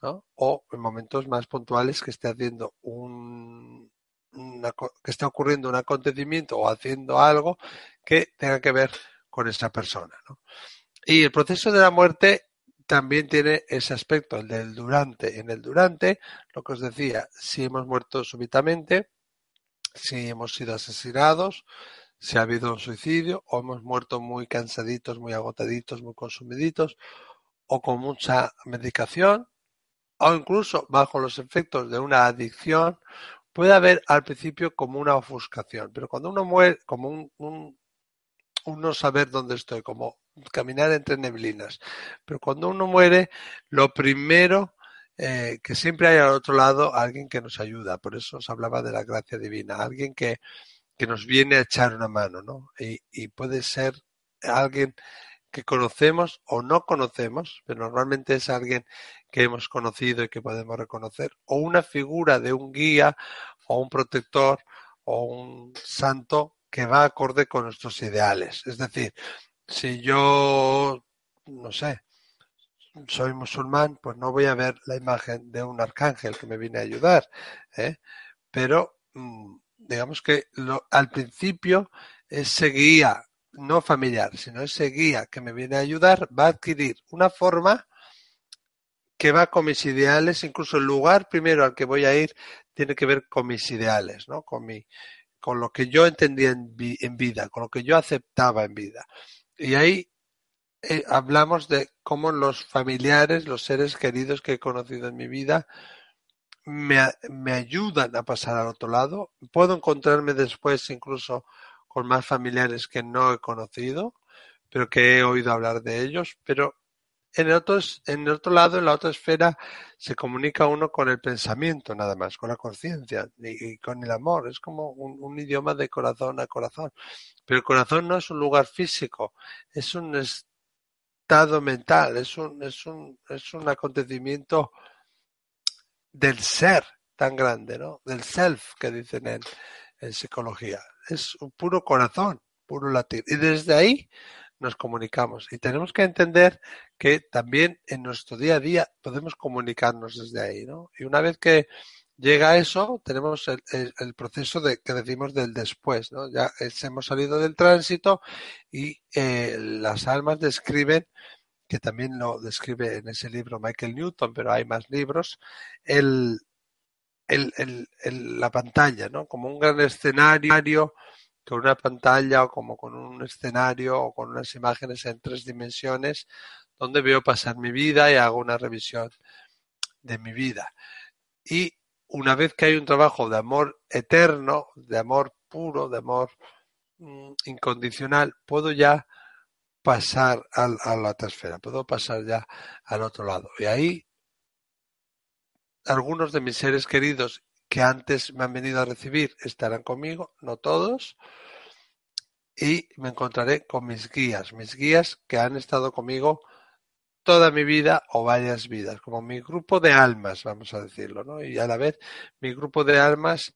¿no? O en momentos más puntuales que esté haciendo un, que esté ocurriendo un acontecimiento o haciendo algo que tenga que ver con esa persona. Y el proceso de la muerte también tiene ese aspecto, el del durante. En el durante, lo que os decía, si hemos muerto súbitamente, si hemos sido asesinados, si ha habido un suicidio, o hemos muerto muy cansaditos, muy agotaditos, muy consumiditos, o con mucha medicación, o incluso bajo los efectos de una adicción Puede haber al principio como una ofuscación, pero cuando uno muere, como un, un, no saber dónde estoy, como caminar entre neblinas. Pero cuando uno muere, lo primero eh, que siempre hay al otro lado alguien que nos ayuda. Por eso os hablaba de la gracia divina, alguien que, que nos viene a echar una mano, ¿no? Y puede ser alguien que conocemos o no conocemos, pero normalmente es alguien que hemos conocido y que podemos reconocer, o una figura de un guía o un protector o un santo que va acorde con nuestros ideales. Es decir, si yo, no sé, soy musulmán, pues no voy a ver la imagen de un arcángel que me viene a ayudar, ¿eh? pero mm, digamos que al principio ese guía no familiar, sino ese guía que me viene a ayudar va a adquirir una forma que va con mis ideales, incluso el lugar primero al que voy a ir tiene que ver con mis ideales, ¿no? Con mi, con lo que yo entendía en, vida, con lo que yo aceptaba en vida. Y ahí eh, hablamos de cómo los familiares, los seres queridos que he conocido en mi vida, me, me ayudan a pasar al otro lado. Puedo encontrarme después incluso con más familiares que no he conocido, pero que he oído hablar de ellos, pero en el otro, en otro lado, en la otra esfera, se comunica uno con el pensamiento nada más, con la conciencia y, con el amor. Es como un, idioma de corazón a corazón. Pero el corazón no es un lugar físico, es un estado mental, es un, es un, es un acontecimiento del ser tan grande, ¿no? Del self que dicen en, en psicología. Es un puro corazón, puro latir. Y desde ahí nos comunicamos. Y tenemos que entender que también en nuestro día a día podemos comunicarnos desde ahí, ¿no? Y una vez que llega eso, tenemos el, proceso de, que decimos del después, ¿no? Ya hemos salido del tránsito y eh, las almas describen, que también lo describe en ese libro Michael Newton, pero hay más libros, el, el, la pantalla, ¿no? Como un gran escenario con una pantalla o como con un escenario o con unas imágenes en tres dimensiones donde veo pasar mi vida y hago una revisión de mi vida. Y una vez que hay un trabajo de amor eterno, de amor puro, de amor mm, incondicional, puedo ya pasar a la trasfera, puedo pasar ya al otro lado. Y ahí algunos de mis seres queridos que antes me han venido a recibir estarán conmigo, no todos, y me encontraré con mis guías, mis guías que han estado conmigo toda mi vida o varias vidas, como mi grupo de almas, vamos a decirlo, ¿no? Y a la vez mi grupo de almas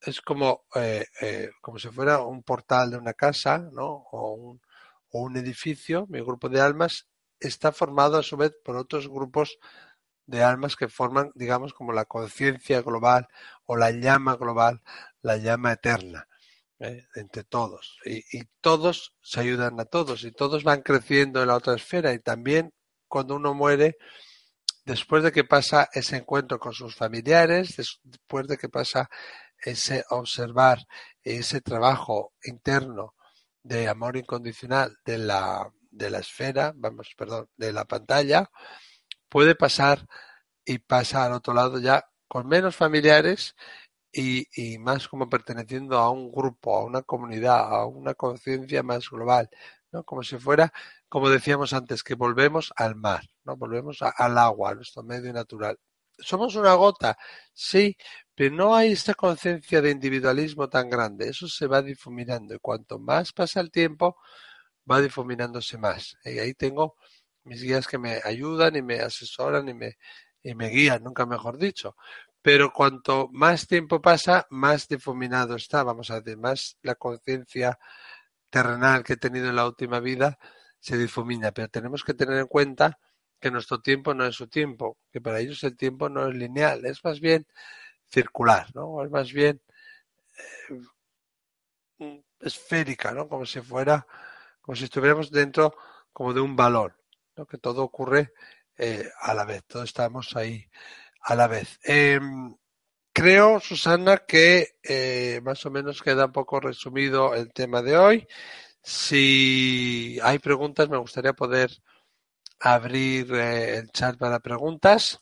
es como, eh, eh, como si fuera un portal de una casa, ¿no? O un, o un edificio, mi grupo de almas está formado a su vez por otros grupos de almas que forman, digamos, como la conciencia global o la llama global, la llama eterna, ¿eh? entre todos. Y, y, todos se ayudan a todos y todos van creciendo en la otra esfera. Y también cuando uno muere, después de que pasa ese encuentro con sus familiares, después de que pasa ese observar, ese trabajo interno de amor incondicional de la, de la esfera, vamos, perdón, de la pantalla, puede pasar y pasa al otro lado ya con menos familiares y, más como perteneciendo a un grupo, a una comunidad, a una conciencia más global, ¿no? Como si fuera, como decíamos antes, que volvemos al mar, ¿no? Volvemos al agua, a nuestro medio natural. Somos una gota, sí, pero no hay esta conciencia de individualismo tan grande. Eso se va difuminando y cuanto más pasa el tiempo, va difuminándose más. Y ahí tengo mis guías que me ayudan y me asesoran y me, y me guían, nunca mejor dicho. Pero cuanto más tiempo pasa, más difuminado está, vamos a decir, más la conciencia terrenal que he tenido en la última vida se difumina. Pero tenemos que tener en cuenta que nuestro tiempo no es su tiempo, que para ellos el tiempo no es lineal, es más bien circular, ¿no? Es más bien eh, esférica, ¿no? Como si fuera, como si estuviéramos dentro como de un balón que todo ocurre eh, a la vez, todos estamos ahí a la vez. Em, creo, Susana, que eh, más o menos queda un poco resumido el tema de hoy. Si hay preguntas, me gustaría poder abrir eh, el chat para preguntas.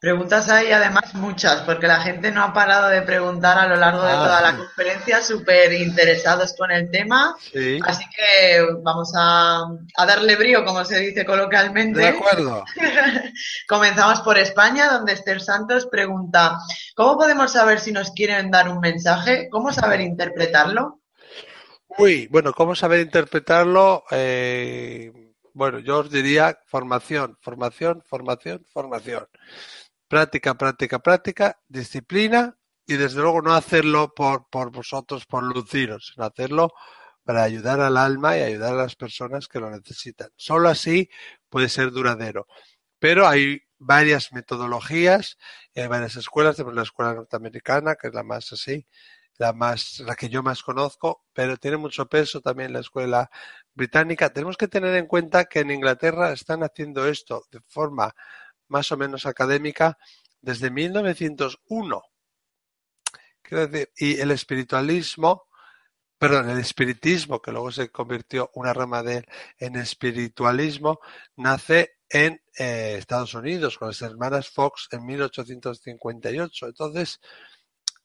Preguntas hay además muchas, porque la gente no ha parado de preguntar a lo largo de ah, toda la conferencia, súper interesados con el tema. Así que vamos a, darle brío, como se dice coloquialmente. De acuerdo. Comenzamos por España, donde Esther Santos pregunta, ¿cómo podemos saber si nos quieren dar un mensaje? ¿Cómo saber interpretarlo? Uy, bueno, ¿cómo saber interpretarlo? Eh, bueno, yo os diría formación, formación, formación, formación práctica, práctica, práctica, disciplina y desde luego no hacerlo por, por vosotros, por luciros, sino hacerlo para ayudar al alma y ayudar a las personas que lo necesitan. Solo así puede ser duradero. Pero hay varias metodologías, hay varias escuelas, tenemos la escuela norteamericana, que es la más así, la más, la que yo más conozco, pero tiene mucho peso también la escuela británica. Tenemos que tener en cuenta que en Inglaterra están haciendo esto de forma más o menos académica desde 1901. Quiero decir, y el espiritualismo, perdón, el espiritismo, que luego se convirtió una rama de él en espiritualismo, nace en eh, Estados Unidos con las hermanas Fox en 1858. Entonces,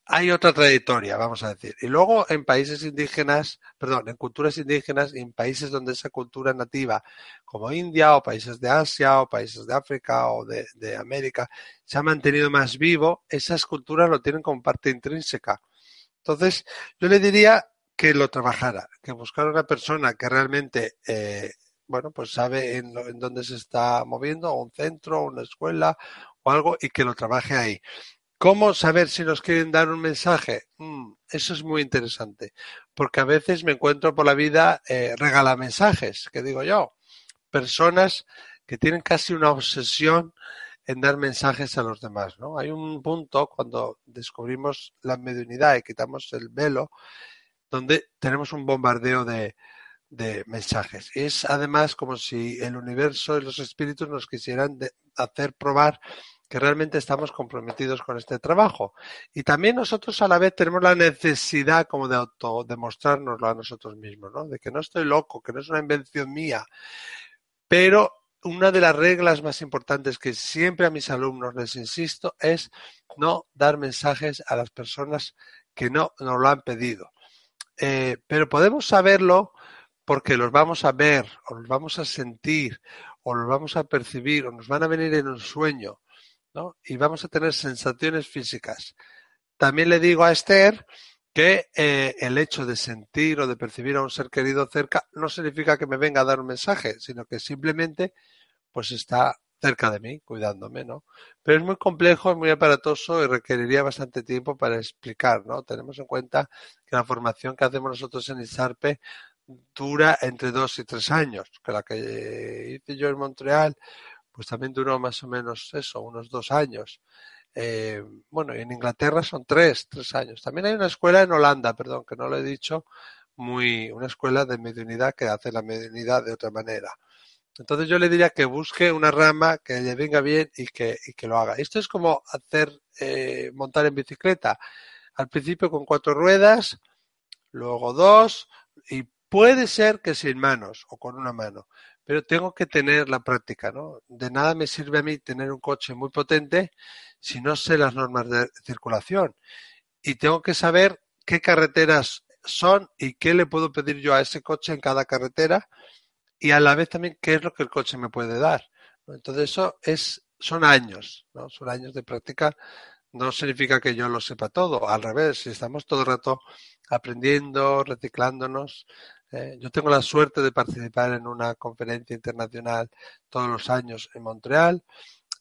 hay otra trayectoria, vamos a decir. Y luego en países indígenas, perdón, en culturas indígenas y en países donde esa cultura nativa, como India o países de Asia o países de África o de, América, se ha mantenido más vivo, esas culturas lo tienen como parte intrínseca. Entonces, yo le diría que lo trabajara, que buscara una persona que realmente eh, bueno, pues sabe en, en, dónde se está moviendo, un centro, una escuela o algo, y que lo trabaje ahí. ¿Cómo saber si nos quieren dar un mensaje? Mm, eso es muy interesante, porque a veces me encuentro por la vida eh, regala mensajes, que digo yo, personas que tienen casi una obsesión en dar mensajes a los demás, ¿no? Hay un punto cuando descubrimos la mediunidad y quitamos el velo, donde tenemos un bombardeo de, mensajes. Es además como si el universo y los espíritus nos quisieran hacer probar que realmente estamos comprometidos con este trabajo. Y también nosotros a la vez tenemos la necesidad como de autodemostrárnoslo a nosotros mismos, ¿no? De que no estoy loco, que no es una invención mía. Pero una de las reglas más importantes que siempre a mis alumnos les insisto es no dar mensajes a las personas que no nos lo han pedido. Eh, pero podemos saberlo porque los vamos a ver, o los vamos a sentir, o los vamos a percibir, o nos van a venir en un sueño, Y vamos a tener sensaciones físicas. También le digo a Esther que eh, el hecho de sentir o de percibir a un ser querido cerca no significa que me venga a dar un mensaje, sino que simplemente pues está cerca de mí, cuidándome, ¿no? Pero es muy complejo, es muy aparatoso y requeriría bastante tiempo para explicar, ¿no? Tenemos en cuenta que la formación que hacemos nosotros en ISARPE dura entre dos y tres años, que la que hice yo en Montreal, pues también duró más o menos eso, unos dos años. Eh, bueno, en Inglaterra son tres, tres años. También hay una escuela en Holanda, perdón, que no lo he dicho, muy, una escuela de mediunidad que hace la mediunidad de otra manera. Entonces yo le diría que busque una rama que le venga bien y que, y que lo haga. Esto es como hacer, eh, montar en bicicleta. Al principio con cuatro ruedas, luego dos, y Puede ser que sin manos o con una mano, pero tengo que tener la práctica, ¿no? De nada me sirve a mí tener un coche muy potente si no sé las normas de circulación. Y tengo que saber qué carreteras son y qué le puedo pedir yo a ese coche en cada carretera y a la vez también qué es lo que el coche me puede dar. Entonces eso es, son años, ¿no? Son años de práctica. No significa que yo lo sepa todo, al revés, si estamos todo el rato aprendiendo, reciclándonos, eh, yo tengo la suerte de participar en una conferencia internacional todos los años en Montreal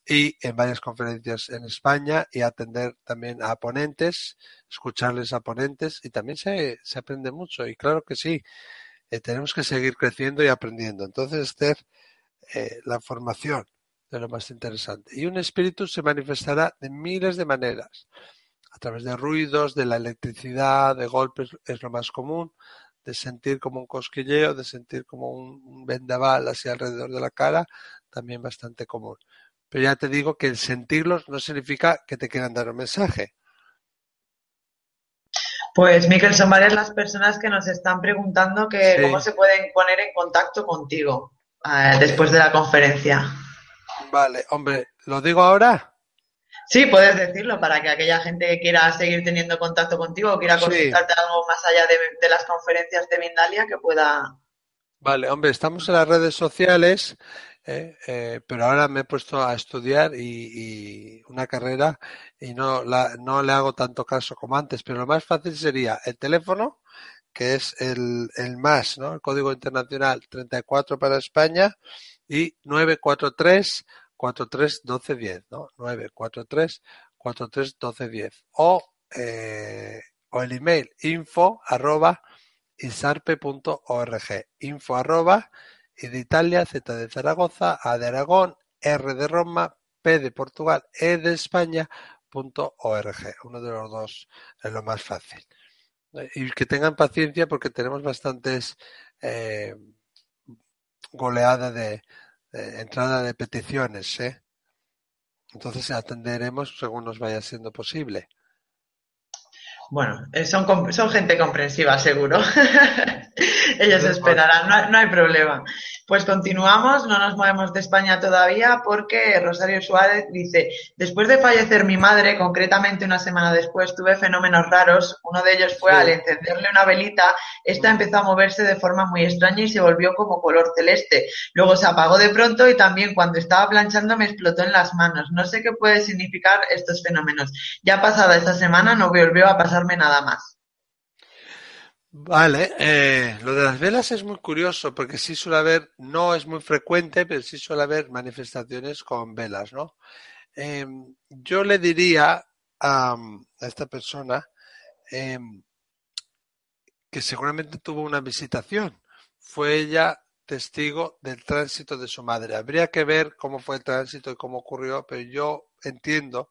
y en varias conferencias en España y atender también a ponentes, escucharles a ponentes y también se, se aprende mucho y claro que sí, eh, tenemos que seguir creciendo y aprendiendo. Entonces, Esther, eh, la formación de lo más interesante. Y un espíritu se manifestará de miles de maneras, a través de ruidos, de la electricidad, de golpes, es lo más común, de sentir como un cosquilleo, de sentir como un, vendaval así alrededor de la cara, también bastante común. Pero ya te digo que el sentirlos no significa que te quieran dar un mensaje. Pues Miquel, son varias las personas que nos están preguntando que cómo se pueden poner en contacto contigo eh, después de la conferencia. Vale, hombre, ¿lo digo ahora? Sí, puedes decirlo para que aquella gente que quiera seguir teniendo contacto contigo o quiera consultarte algo más allá de, las conferencias de Mindalia que pueda. Vale, hombre, estamos en las redes sociales, eh, eh, pero ahora me he puesto a estudiar y, una carrera y no, la, no le hago tanto caso como antes, pero lo más fácil sería el teléfono, que es el, el más, ¿no? El código internacional 34 para España y 943 43 12 10, ¿no? 9 43 43 12 10 o, eh, o el email info arroba isarpe.org info arroba y de Italia, Z de Zaragoza, A de Aragón, R de Roma, P de Portugal, E de España, punto org. Uno de los dos es lo más fácil. Y que tengan paciencia porque tenemos bastantes eh, goleadas de, entrada de peticiones, ¿eh? Entonces atenderemos según nos vaya siendo posible. Bueno, eh, son, son gente comprensiva, seguro. Ellos esperarán, no, hay problema. Pues continuamos, no nos movemos de España todavía porque Rosario Suárez dice, después de fallecer mi madre, concretamente una semana después, tuve fenómenos raros. Uno de ellos fue al encenderle una velita, esta empezó a moverse de forma muy extraña y se volvió como color celeste. Luego se apagó de pronto y también cuando estaba planchando me explotó en las manos. No sé qué puede significar estos fenómenos. Ya pasada esta semana no volvió a pasarme nada más. Vale, eh, lo de las velas es muy curioso porque sí suele haber, no es muy frecuente, pero sí suele haber manifestaciones con velas, ¿no? Em, yo le diría a, esta persona em, que seguramente tuvo una visitación. Fue ella testigo del tránsito de su madre. Habría que ver cómo fue el tránsito y cómo ocurrió, pero yo entiendo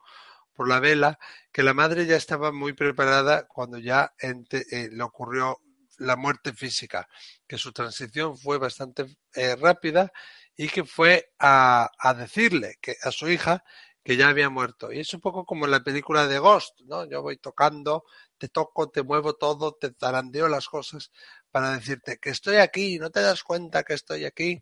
por la vela, que la madre ya estaba muy preparada cuando ya eh, le ocurrió la muerte física, que su transición fue bastante eh, rápida y que fue a, decirle que a su hija que ya había muerto. Y es un poco como en la película de Ghost, ¿no? Yo voy tocando, te toco, te muevo todo, te zarandeo las cosas para decirte que estoy aquí, no te das cuenta que estoy aquí.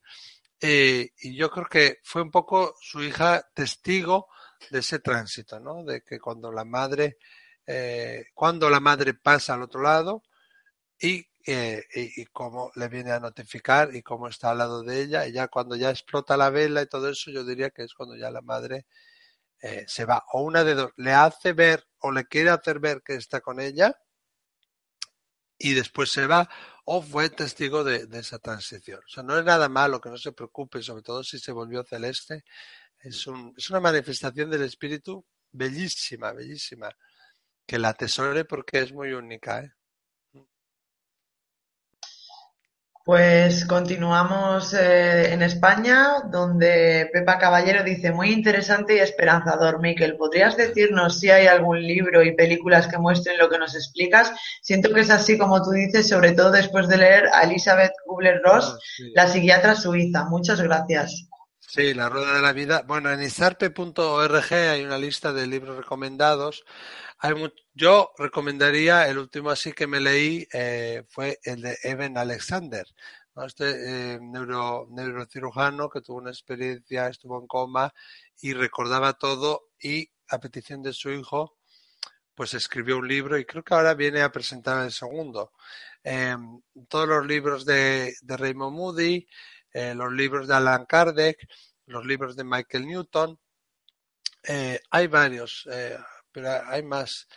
Eh, y yo creo que fue un poco su hija testigo de ese tránsito, ¿no? De que cuando la madre, eh, cuando la madre pasa al otro lado y, eh, y, cómo le viene a notificar y cómo está al lado de ella, y ya cuando ya explota la vela y todo eso, yo diría que es cuando ya la madre eh, se va. O una de dos, le hace ver o le quiere hacer ver que está con ella y después se va, o fue testigo de, de, esa transición. O sea, no es nada malo, que no se preocupe, sobre todo si se volvió celeste, es, un, es una manifestación del espíritu bellísima, bellísima. Que la atesore porque es muy única. ¿eh? Pues continuamos eh, en España, donde Pepa Caballero dice, muy interesante y esperanzador, Miquel. ¿Podrías decirnos si hay algún libro y películas que muestren lo que nos explicas? Siento que es así como tú dices, sobre todo después de leer a Elizabeth Kubler-Ross, ah, la psiquiatra suiza. Muchas gracias. Sí, la rueda de la vida. Bueno, en isarpe.org hay una lista de libros recomendados. Hay yo recomendaría, el último así que me leí eh, fue el de Evan Alexander, este eh, neuro, neurocirujano que tuvo una experiencia, estuvo en coma y recordaba todo y a petición de su hijo, pues escribió un libro y creo que ahora viene a presentar el segundo. Em, todos los libros de, de Raymond Moody, eh, los libros de Alan Kardec, los libros de Michael Newton. Eh, hay varios, eh, pero hay más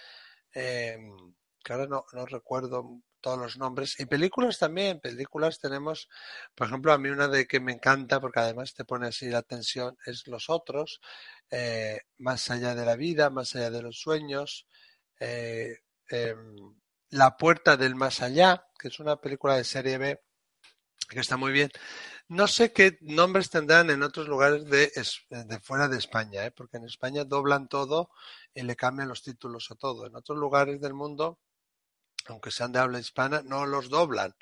que ahora no, no, recuerdo todos los nombres. Y películas también, películas tenemos, por ejemplo, a mí una de que me encanta, porque además te pone así la atención, es Los Otros, Más allá de la vida, Más allá de los sueños, em, La puerta del más allá, que es una película de serie B que está muy bien. No sé qué nombres tendrán en otros lugares de, fuera de España, ¿eh? porque en España doblan todo y le cambian los títulos a todo. En otros lugares del mundo, aunque sean de habla hispana, no los doblan,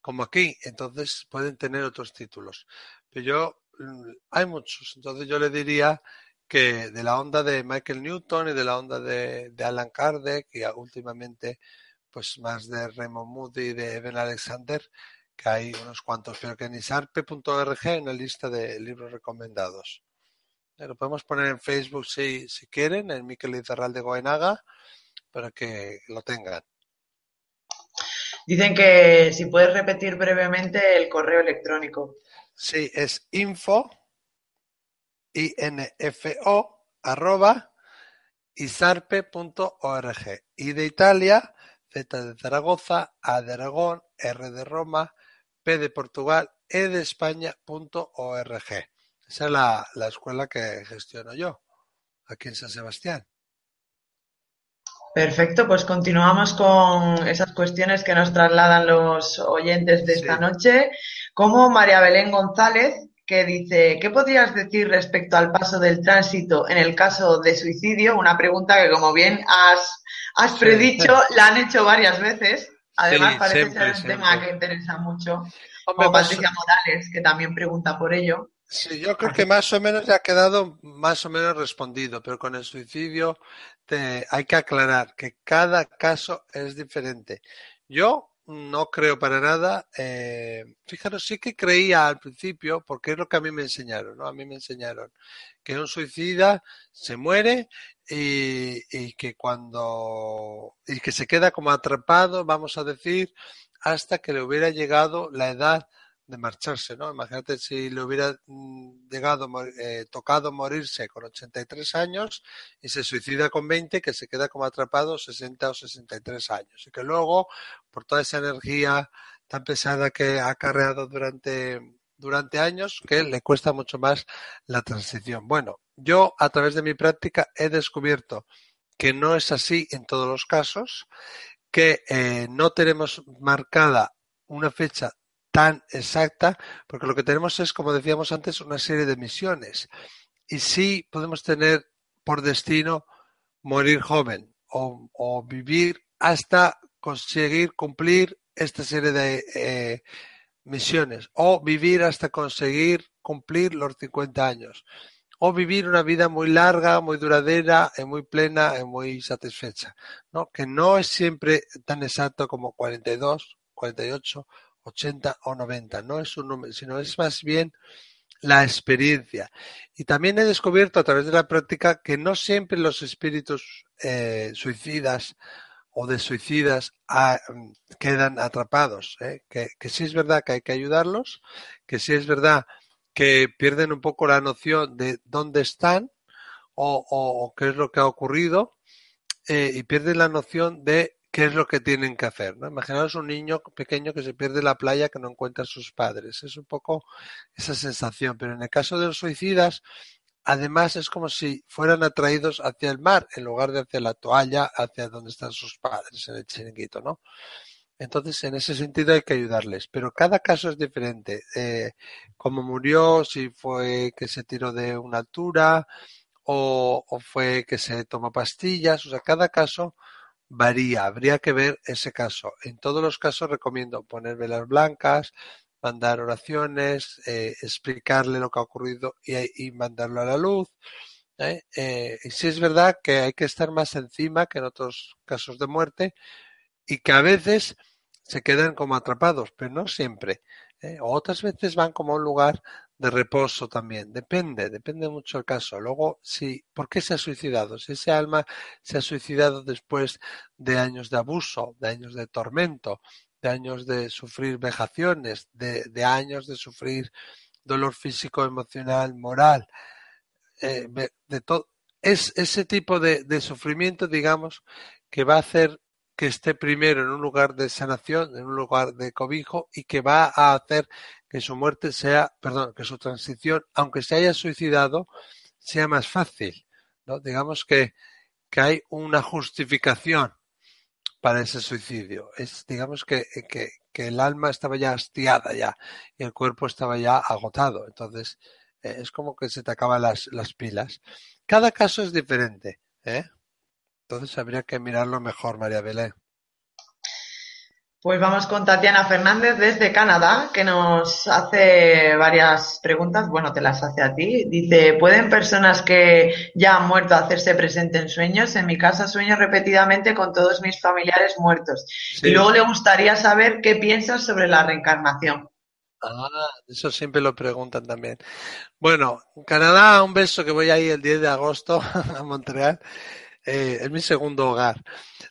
como aquí. Entonces pueden tener otros títulos. Pero yo, mm, hay muchos. Entonces yo le diría que de la onda de Michael Newton y de la onda de, Alan Kardec y últimamente pues más de Raymond Moody y de Evan Alexander, que hay unos cuantos, pero que en isarpe.org hay una lista de libros recomendados. Lo podemos poner en Facebook si, si quieren, en Miquel Izarral de Goenaga, para que lo tengan. Dicen que si puedes repetir brevemente el correo electrónico. Sí, es info, info, arroba, isarpe.org. Y de Italia, Z de Zaragoza, A de Aragón, R de Roma, de Portugal, e de España.org. Esa es la, la escuela que gestiono yo, aquí en San Sebastián. Perfecto, pues continuamos con esas cuestiones que nos trasladan los oyentes de esta noche, como María Belén González, que dice, ¿qué podrías decir respecto al paso del tránsito en el caso de suicidio? Una pregunta que, como bien has, has predicho, la han hecho varias veces. Además, parece ser un tema que interesa mucho. Como Patricia Morales, que también pregunta por ello. Sí, yo creo que más o menos ya ha quedado más o menos respondido, pero con el suicidio te, hay que aclarar que cada caso es diferente. Yo no creo para nada. Eh, fijaros, sí que creía al principio, porque es lo que a mí me enseñaron, ¿no? A mí me enseñaron que un suicida se muere y, que cuando y que se queda como atrapado, vamos a decir, hasta que le hubiera llegado la edad de marcharse, ¿no? Imagínate si le hubiera mm, llegado, eh, tocado morirse con 83 años y se suicida con 20, que se queda como atrapado 60 o 63 años. Y que luego, por toda esa energía tan pesada que ha acarreado durante, durante años, que le cuesta mucho más la transición. Bueno, yo a través de mi práctica he descubierto que no es así en todos los casos, que eh, no tenemos marcada una fecha tan exacta, porque lo que tenemos es, como decíamos antes, una serie de misiones. Y sí podemos tener por destino morir joven o, vivir hasta conseguir cumplir esta serie de eh, misiones o vivir hasta conseguir cumplir los 50 años o vivir una vida muy larga, muy duradera, y muy plena y muy satisfecha, ¿no? Que no es siempre tan exacto como 42, 48 80 o 90. No es un número, sino es más bien la experiencia. Y también he descubierto a través de la práctica que no siempre los espíritus eh, suicidas o de suicidas ah, quedan atrapados. ¿eh? Que, que sí es verdad que hay que ayudarlos, que sí es verdad que pierden un poco la noción de dónde están o, qué es lo que ha ocurrido eh, y pierden la noción de qué es lo que tienen que hacer. ¿no? Imaginaos un niño pequeño que se pierde en la playa que no encuentra a sus padres. Es un poco esa sensación. Pero en el caso de los suicidas, además es como si fueran atraídos hacia el mar en lugar de hacia la toalla, hacia donde están sus padres, en el chiringuito, ¿no? Entonces, en ese sentido hay que ayudarles, pero cada caso es diferente. Eh, cómo murió, si fue que se tiró de una altura o, fue que se tomó pastillas, o sea, cada caso varía, habría que ver ese caso. En todos los casos recomiendo poner velas blancas, mandar oraciones, eh, explicarle lo que ha ocurrido y, mandarlo a la luz. Eh, y sí es verdad que hay que estar más encima que en otros casos de muerte y que a veces se quedan como atrapados, pero no siempre. O otras veces van como a un lugar de reposo también. Depende, depende mucho el caso. Luego, si, ¿por qué se ha suicidado? Si ese alma se ha suicidado después de años de abuso, de años de tormento, de años de sufrir vejaciones, de, años de sufrir dolor físico, emocional, moral, eh, de todo. Es ese tipo de sufrimiento, digamos, que va a hacer que esté primero en un lugar de sanación, en un lugar de cobijo y que va a hacer que su muerte sea, perdón, que su transición, aunque se haya suicidado, sea más fácil. ¿no? Digamos que, que hay una justificación para ese suicidio. Es, digamos que, que, que, el alma estaba ya hastiada ya y el cuerpo estaba ya agotado. Entonces, eh, es como que se te acaban las, las pilas. Cada caso es diferente. ¿eh? Entonces habría que mirarlo mejor, María Belén. Pues vamos con Tatiana Fernández desde Canadá, que nos hace varias preguntas. Bueno, te las hace a ti. Dice, ¿pueden personas que ya han muerto hacerse presente en sueños? En mi casa sueño repetidamente con todos mis familiares muertos. Y luego le gustaría saber qué piensas sobre la reencarnación. Ah, eso siempre lo preguntan también. Bueno, Canadá, un beso que voy ahí el 10 de agosto a Montreal. Eh, es mi segundo hogar,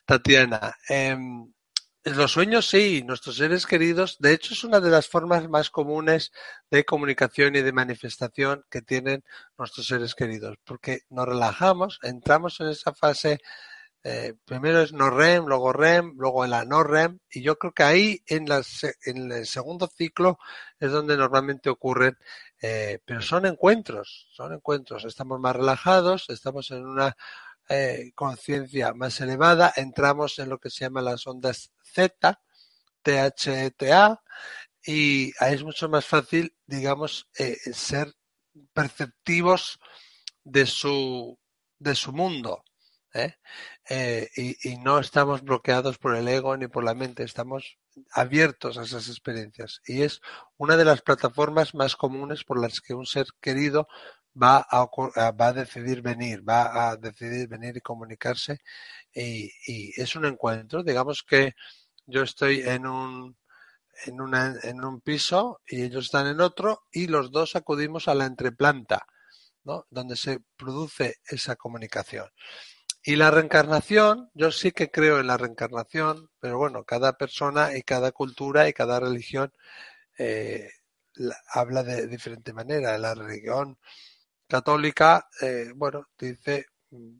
Tatiana. Eh, los sueños sí, nuestros seres queridos, de hecho es una de las formas más comunes de comunicación y de manifestación que tienen nuestros seres queridos, porque nos relajamos, entramos en esa fase, eh, primero es no REM, luego REM, luego en la no REM, y yo creo que ahí en, en el segundo ciclo es donde normalmente ocurren, eh, pero son encuentros, son encuentros, estamos más relajados, estamos en una eh, conciencia más elevada, entramos en lo que se llama las ondas Z, THETA, y es mucho más fácil, digamos, eh, ser perceptivos de su, de su mundo. ¿eh? Y, no estamos bloqueados por el ego ni por la mente, estamos abiertos a esas experiencias. Y es una de las plataformas más comunes por las que un ser querido va a, decidir venir, va a decidir venir y comunicarse. Y, y es un encuentro, digamos que yo estoy en un, en, una, en un piso y ellos están en otro y los dos acudimos a la entreplanta, ¿no? donde se produce esa comunicación. Y la reencarnación, yo sí que creo en la reencarnación, pero bueno, cada persona y cada cultura y cada religión eh, habla de diferente manera. La religión católica, eh, bueno, dice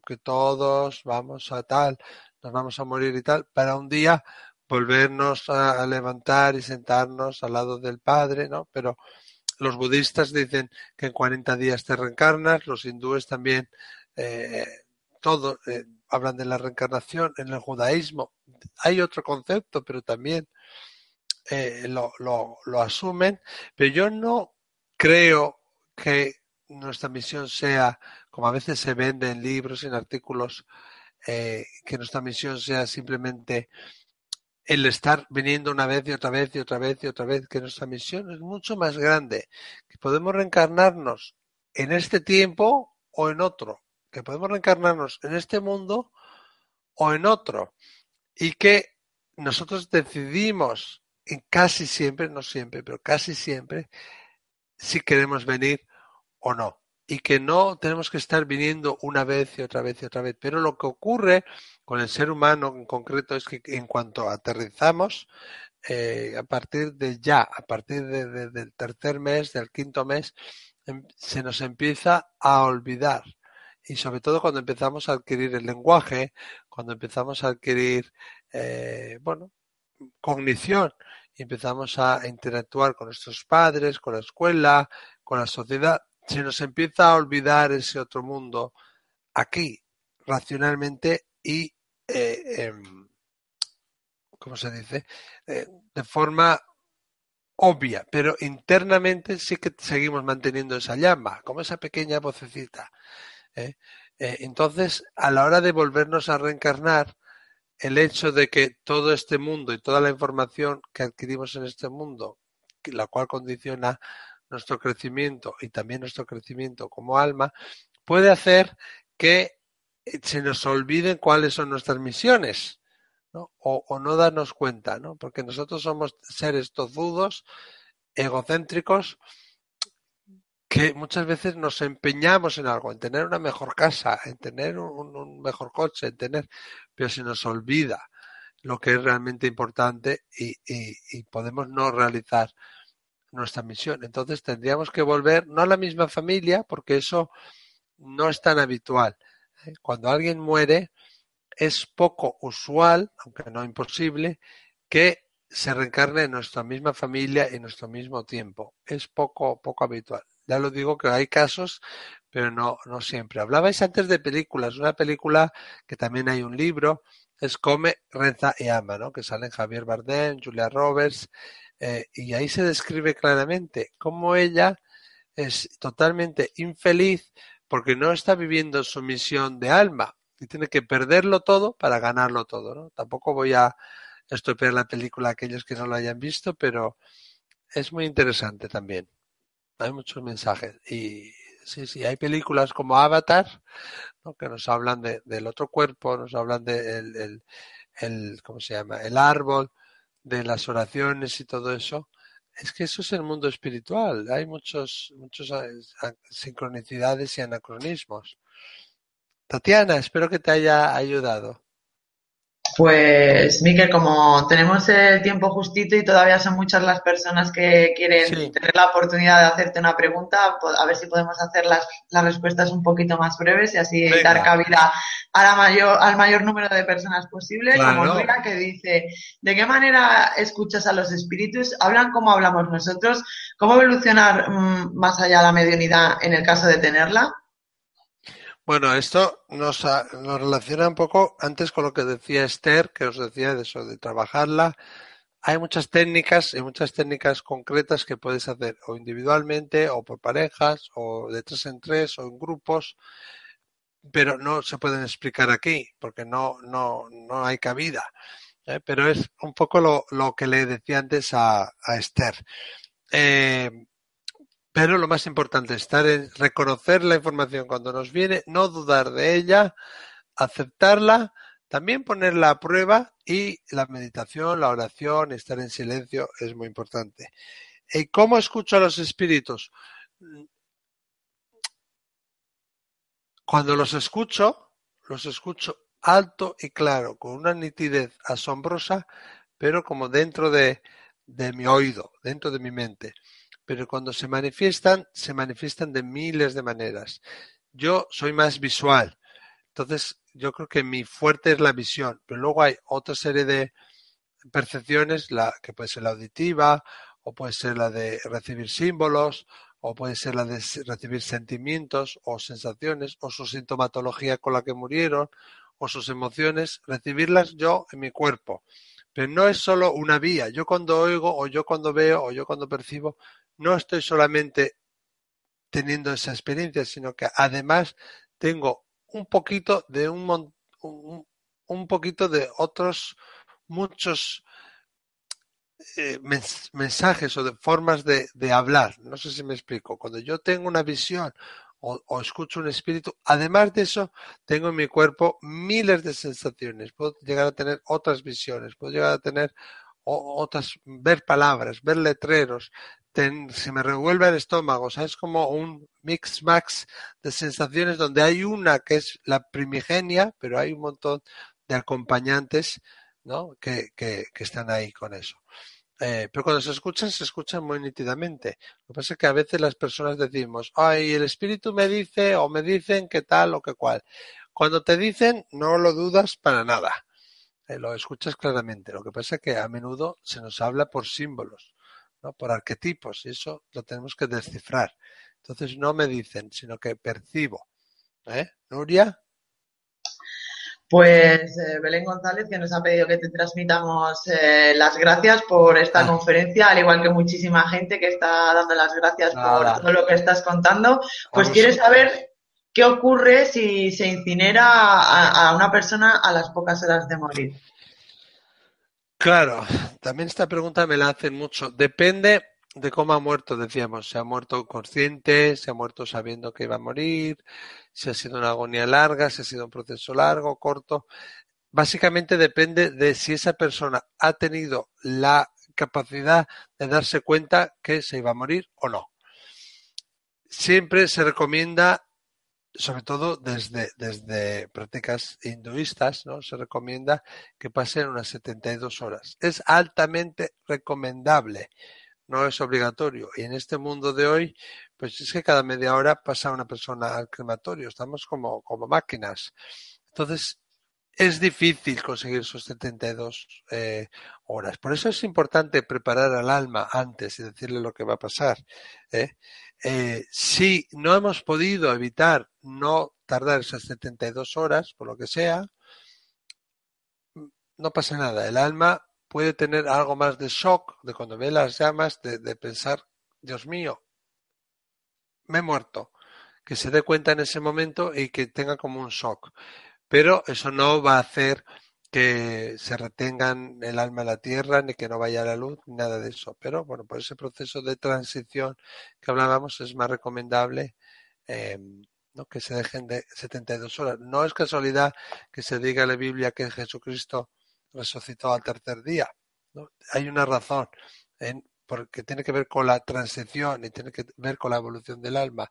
que todos vamos a tal, nos vamos a morir y tal, para un día volvernos a, levantar y sentarnos al lado del Padre, ¿no? Pero los budistas dicen que en 40 días te reencarnas, los hindúes también eh, todo, eh, hablan de la reencarnación en el judaísmo. Hay otro concepto, pero también eh, lo, lo, asumen. Pero yo no creo que nuestra misión sea, como a veces se vende en libros, en artículos, eh, que nuestra misión sea simplemente el estar viniendo una vez y otra vez y otra vez y otra vez, que nuestra misión es mucho más grande, que podemos reencarnarnos en este tiempo o en otro, que podemos reencarnarnos en este mundo o en otro y que nosotros decidimos en casi siempre, no siempre, pero casi siempre, si queremos venir o no. Y que no tenemos que estar viniendo una vez y otra vez y otra vez. Pero lo que ocurre con el ser humano en concreto es que en cuanto aterrizamos, eh, a partir de ya, a partir del tercer mes, del quinto mes, em, se nos empieza a olvidar y sobre todo cuando empezamos a adquirir el lenguaje, cuando empezamos a adquirir, eh, bueno, cognición y empezamos a interactuar con nuestros padres, con la escuela, con la sociedad, se nos empieza a olvidar ese otro mundo aquí, racionalmente y, eh, em, ¿cómo se dice? Eh, de forma obvia, pero internamente sí que seguimos manteniendo esa llama, como esa pequeña vocecita. ¿eh? Eh, entonces, a la hora de volvernos a reencarnar, el hecho de que todo este mundo y toda la información que adquirimos en este mundo, la cual condiciona nuestro crecimiento y también nuestro crecimiento como alma, puede hacer que eh, se nos olviden cuáles son nuestras misiones, O, no darnos cuenta, ¿no? Porque nosotros somos seres tozudos, egocéntricos, que muchas veces nos empeñamos en algo, en tener una mejor casa, en tener un, mejor coche, en tener, pero se nos olvida lo que es realmente importante y, y, podemos no realizar nuestra misión. Entonces tendríamos que volver no a la misma familia, porque eso no es tan habitual. ¿eh? Cuando alguien muere, es poco usual, aunque no imposible, que se reencarne en nuestra misma familia en nuestro mismo tiempo. Es poco, poco habitual. Ya lo digo que hay casos, pero no, no siempre. Hablabais antes de películas, una película que también hay un libro, es Come, Reza y Ama, ¿no? Que salen Javier Bardem, Julia Roberts, eh, y ahí se describe claramente cómo ella es totalmente infeliz porque no está viviendo su misión de alma y tiene que perderlo todo para ganarlo todo, ¿no? Tampoco voy a estropear la película a aquellos que no lo hayan visto, pero es muy interesante también hay muchos mensajes. Y sí, sí, hay películas como Avatar, ¿no? que nos hablan de, del otro cuerpo, nos hablan del de el, el, ¿cómo se llama? El árbol, de las oraciones y todo eso. Es que eso es el mundo espiritual. Hay muchos, muchos eh, sincronicidades y anacronismos. Tatiana, espero que te haya ayudado. Pues, Miquel, como tenemos el tiempo justito y todavía son muchas las personas que quieren tener la oportunidad de hacerte una pregunta, a ver si podemos hacer las, las respuestas un poquito más breves y así dar cabida a la mayor, al mayor número de personas posible. Como Luisa que dice, ¿de qué manera escuchas a los espíritus? ¿Hablan como hablamos nosotros? ¿Cómo evolucionar mm, más allá de la mediunidad en el caso de tenerla? Bueno, esto nos, nos relaciona un poco antes con lo que decía Esther, que os decía de eso, de trabajarla. Hay muchas técnicas y muchas técnicas concretas que puedes hacer o individualmente o por parejas o de tres en tres o en grupos, pero no se pueden explicar aquí porque no, no, no hay cabida. ¿eh? Pero es un poco lo, lo, que le decía antes a, a Esther. Eh, pero lo más importante es estar en reconocer la información cuando nos viene, no dudar de ella, aceptarla, también ponerla a prueba y la meditación, la oración, estar en silencio es muy importante. ¿Y cómo escucho a los espíritus? Cuando los escucho, los escucho alto y claro, con una nitidez asombrosa, pero como dentro de, de mi oído, dentro de mi mente. Pero cuando se manifiestan, se manifiestan de miles de maneras. Yo soy más visual, entonces yo creo que mi fuerte es la visión, pero luego hay otra serie de percepciones, la que puede ser la auditiva, o puede ser la de recibir símbolos, o puede ser la de recibir sentimientos o sensaciones, o su sintomatología con la que murieron, o sus emociones, recibirlas yo en mi cuerpo. Pero no es solo una vía. Yo cuando oigo, o yo cuando veo, o yo cuando percibo, no estoy solamente teniendo esa experiencia, sino que además tengo un poquito de un, un, poquito de otros muchos eh, mensajes o de formas de, de, hablar. No sé si me explico. Cuando yo tengo una visión o, escucho un espíritu. Además de eso, tengo en mi cuerpo miles de sensaciones. Puedo llegar a tener otras visiones, puedo llegar a tener otras, ver palabras, ver letreros. Se me revuelve el estómago, o sea, es como un mix max de sensaciones donde hay una que es la primigenia, pero hay un montón de acompañantes ¿no? que, que, están ahí con eso. Eh, pero cuando se escuchan, se escuchan muy nítidamente. Lo que pasa es que a veces las personas decimos, ay, el espíritu me dice o me dicen que tal o que cual. Cuando te dicen, no lo dudas para nada. Eh, lo escuchas claramente. Lo que pasa es que a menudo se nos habla por símbolos, ¿no? por arquetipos, y eso lo tenemos que descifrar. Entonces no me dicen, sino que percibo. ¿Eh? Nuria. Pues eh, Belén González, que nos ha pedido que te transmitamos eh, las gracias por esta ah. conferencia, al igual que muchísima gente que está dando las gracias por todo lo que estás contando. Pues quiere saber qué ocurre si se incinera a, a, una persona a las pocas horas de morir. Claro, también esta pregunta me la hacen mucho. Depende de cómo ha muerto, decíamos, se ha muerto consciente, se ha muerto sabiendo que iba a morir, si ha sido una agonía larga, si ha sido un proceso largo, corto. Básicamente depende de si esa persona ha tenido la capacidad de darse cuenta que se iba a morir o no. Siempre se recomienda, sobre todo desde, desde prácticas hinduistas, ¿no? se recomienda que pasen unas 72 horas. Es altamente recomendable no es obligatorio. Y en este mundo de hoy, pues es que cada media hora pasa una persona al crematorio, estamos como, como máquinas. Entonces, es difícil conseguir sus 72 eh, horas. Por eso es importante preparar al alma antes y decirle lo que va a pasar. ¿eh? Eh, si no hemos podido evitar no tardar esas 72 horas, por lo que sea, no pasa nada. El alma puede tener algo más de shock de cuando ve las llamas, de, de pensar, Dios mío, me he muerto, que se dé cuenta en ese momento y que tenga como un shock. Pero eso no va a hacer que se retengan el alma a la tierra, ni que no vaya la luz, ni nada de eso. Pero bueno, por ese proceso de transición que hablábamos es más recomendable eh, ¿no? que se dejen de 72 horas. No es casualidad que se diga en la Biblia que Jesucristo resucitó al tercer día. ¿no? Hay una razón, porque tiene que ver con la transición y tiene que ver con la evolución del alma.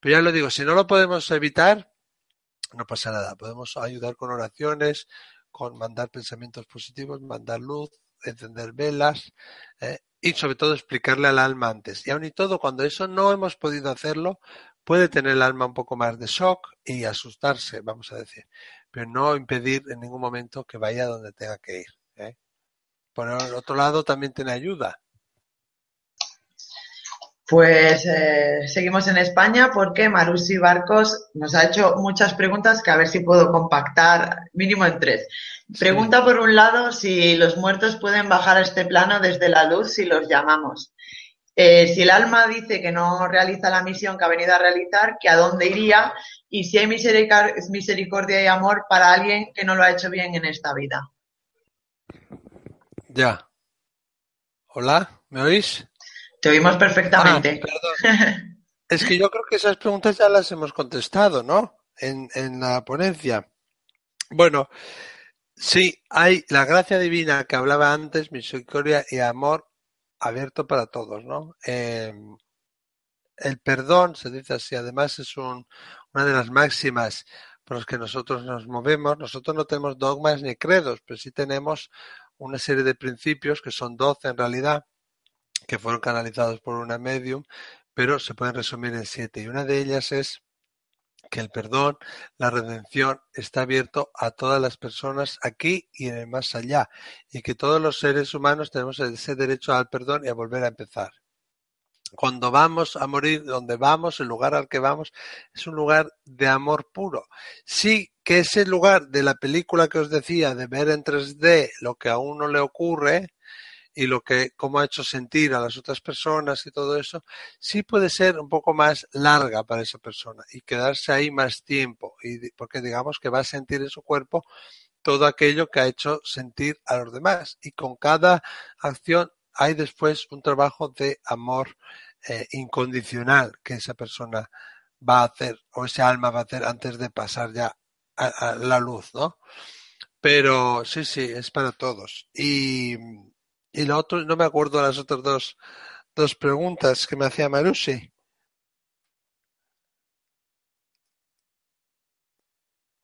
Pero ya lo digo, si no lo podemos evitar, no pasa nada. Podemos ayudar con oraciones, con mandar pensamientos positivos, mandar luz, encender velas eh, y sobre todo explicarle al alma antes. Y aun y todo, cuando eso no hemos podido hacerlo, puede tener el alma un poco más de shock y asustarse, vamos a decir pero no impedir en ningún momento que vaya donde tenga que ir. ¿eh? Por el otro lado, también tiene ayuda. Pues eh, seguimos en España porque Marusi Barcos nos ha hecho muchas preguntas que a ver si puedo compactar mínimo en tres. Pregunta por un lado si los muertos pueden bajar a este plano desde la luz si los llamamos. Eh, si el alma dice que no realiza la misión que ha venido a realizar, que a dónde iría y si hay misericordia y amor para alguien que no lo ha hecho bien en esta vida. Ya. Hola, ¿me oís? Te oímos perfectamente. Ah, es que yo creo que esas preguntas ya las hemos contestado, ¿no? En, en la ponencia. Bueno, Sí, hay la gracia divina que hablaba antes, misericordia y amor abierto para todos, ¿no? Eh, el perdón, se dice así, además es un, una de las máximas por las que nosotros nos movemos. Nosotros no tenemos dogmas ni credos, pero sí tenemos una serie de principios, que son doce en realidad, que fueron canalizados por una medium, pero se pueden resumir en siete. Y una de ellas es que el perdón, la redención está abierto a todas las personas aquí y en el más allá, y que todos los seres humanos tenemos ese derecho al perdón y a volver a empezar. Cuando vamos a morir, donde vamos, el lugar al que vamos, es un lugar de amor puro. Sí que ese lugar de la película que os decía, de ver en 3D lo que a uno le ocurre, y lo que cómo ha hecho sentir a las otras personas y todo eso, sí puede ser un poco más larga para esa persona y quedarse ahí más tiempo, y porque digamos que va a sentir en su cuerpo todo aquello que ha hecho sentir a los demás. Y con cada acción hay después un trabajo de amor eh, incondicional que esa persona va a hacer o ese alma va a hacer antes de pasar ya a, a la luz, ¿no? Pero sí, sí, es para todos. Y y lo otro, no me acuerdo las otras dos, dos preguntas que me hacía Marusi.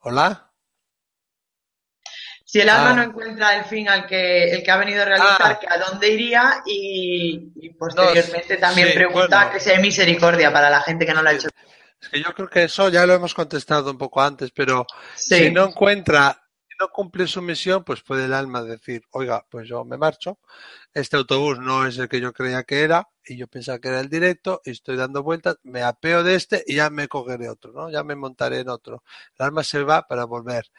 ¿Hola? Si el alma ah. no encuentra el fin al que el que ha venido a realizar, ah. que a dónde iría y, posteriormente también pregunta que sea misericordia para la gente que no lo ha hecho. Es que yo creo que eso ya lo hemos contestado un poco antes, pero si no encuentra no cumple su misión, pues puede el alma decir, oiga, pues yo me marcho, este autobús no es el que yo creía que era, y yo pensaba que era el directo, y estoy dando vueltas, me apeo de este y ya me cogeré otro, ¿no? Ya me montaré en otro. El alma se va para volver.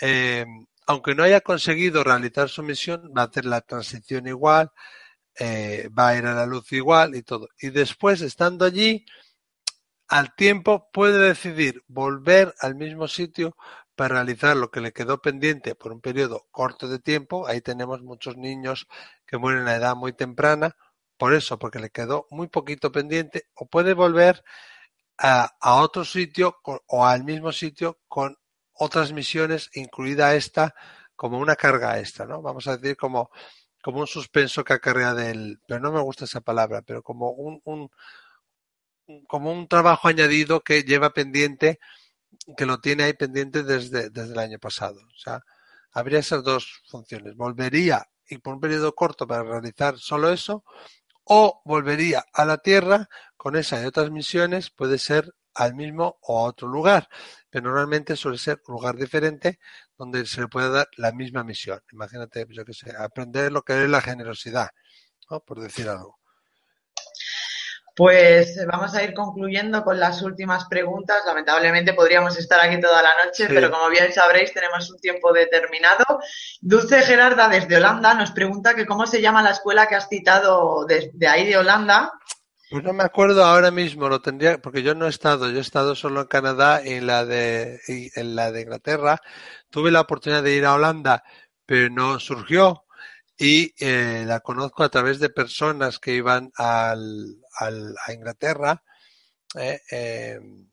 Eh, aunque no haya conseguido realizar su misión, va a hacer la transición igual, eh, va a ir a la luz igual y todo. Y después, estando allí, al tiempo puede decidir volver al mismo sitio para realizar lo que le quedó pendiente por un periodo corto de tiempo. Ahí tenemos muchos niños que mueren a edad muy temprana, por eso, porque le quedó muy poquito pendiente, o puede volver a, otro sitio o al mismo sitio con otras misiones, incluida esta, como una carga extra, ¿no? Vamos a decir como, como un suspenso que acarrea del, pero no me gusta esa palabra, pero como un, un como un trabajo añadido que lleva pendiente que lo tiene ahí pendiente desde, desde el año pasado. O sea, habría esas dos funciones. Volvería y por un periodo corto para realizar solo eso, o volvería a la Tierra con esa y otras misiones, puede ser al mismo o a otro lugar, pero normalmente suele ser un lugar diferente donde se le puede dar la misma misión. Imagínate, yo que sé, aprender lo que es la generosidad, por decir algo. Pues vamos a ir concluyendo con las últimas preguntas. Lamentablemente podríamos estar aquí toda la noche, pero como bien sabréis, tenemos un tiempo determinado. Dulce Gerarda, desde Holanda, nos pregunta que cómo se llama la escuela que has citado de, ahí de Holanda. Pues no me acuerdo ahora mismo, lo tendría, porque yo no he estado, yo he estado solo en Canadá y en la de, en la de Inglaterra. Tuve la oportunidad de ir a Holanda, pero no surgió y eh, la conozco a través de personas que iban al, a Inglaterra, eh, em,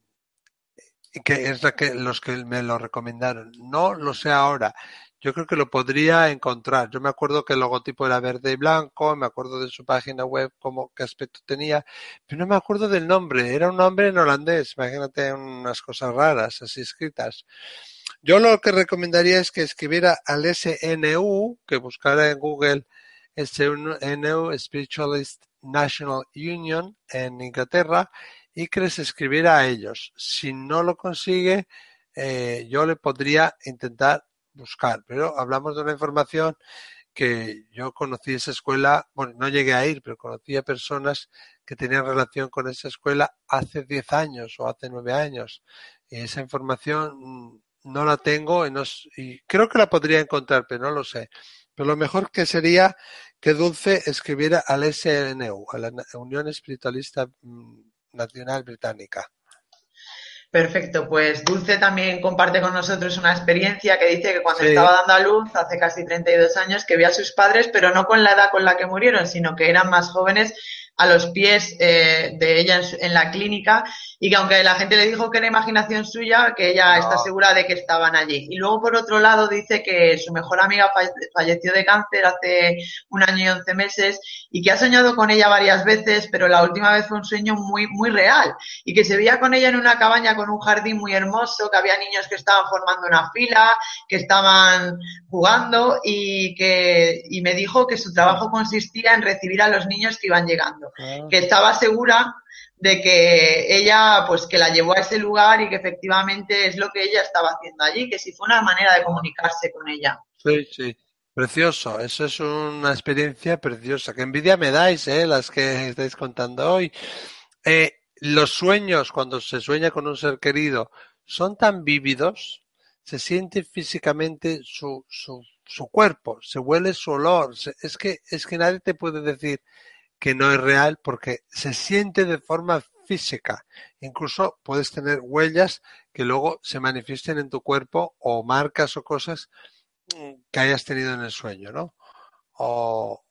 que es la que, los que me lo recomendaron. No lo sé ahora. Yo creo que lo podría encontrar. Yo me acuerdo que el logotipo era verde y blanco, me acuerdo de su página web, como qué aspecto tenía, pero no me acuerdo del nombre. Era un nombre en holandés. Imagínate unas cosas raras así escritas. Yo lo que recomendaría es que escribiera al SNU, que buscara en Google SNU Spiritualist National Union en Inglaterra y que les escribiera a ellos. Si no lo consigue, eh, yo le podría intentar buscar, pero hablamos de una información que yo conocí esa escuela, bueno, no llegué a ir, pero conocí a personas que tenían relación con esa escuela hace 10 años o hace 9 años. Y esa información no la tengo y, y creo que la podría encontrar, pero no lo sé. Pero lo mejor que sería que Dulce escribiera al SNU, a la Unión Espiritualista mm, Nacional Británica. Perfecto, pues Dulce también comparte con nosotros una experiencia que dice que cuando estaba dando a luz hace casi 32 años que vio a sus padres, pero no con la edad con la que murieron, sino que eran más jóvenes a los pies eh, de ella en, la clínica y que aunque la gente le dijo que era imaginación suya, que ella está segura de que estaban allí. Y luego, por otro lado, dice que su mejor amiga falleció de cáncer hace un año y once meses y que ha soñado con ella varias veces, pero la última vez fue un sueño muy, muy real y que se veía con ella en una cabaña con un jardín muy hermoso, que había niños que estaban formando una fila, que estaban jugando y que y me dijo que su trabajo consistía en recibir a los niños que iban llegando, que estaba segura de que ella, pues que la llevó a ese lugar y que efectivamente es lo que ella estaba haciendo allí, que si fue una manera de comunicarse con ella. Sí, sí. Precioso, eso es una experiencia preciosa. Qué envidia me dais, ¿eh? las que estáis contando hoy. Eh, los sueños, cuando se sueña con un ser querido, son tan vívidos, se siente físicamente su, su, su cuerpo, se huele su olor. es, que, es que nadie te puede decir que no es real porque se siente de forma física. Incluso puedes tener huellas que luego se manifiesten en tu cuerpo o marcas o cosas mm, que hayas tenido en el sueño, ¿no? O,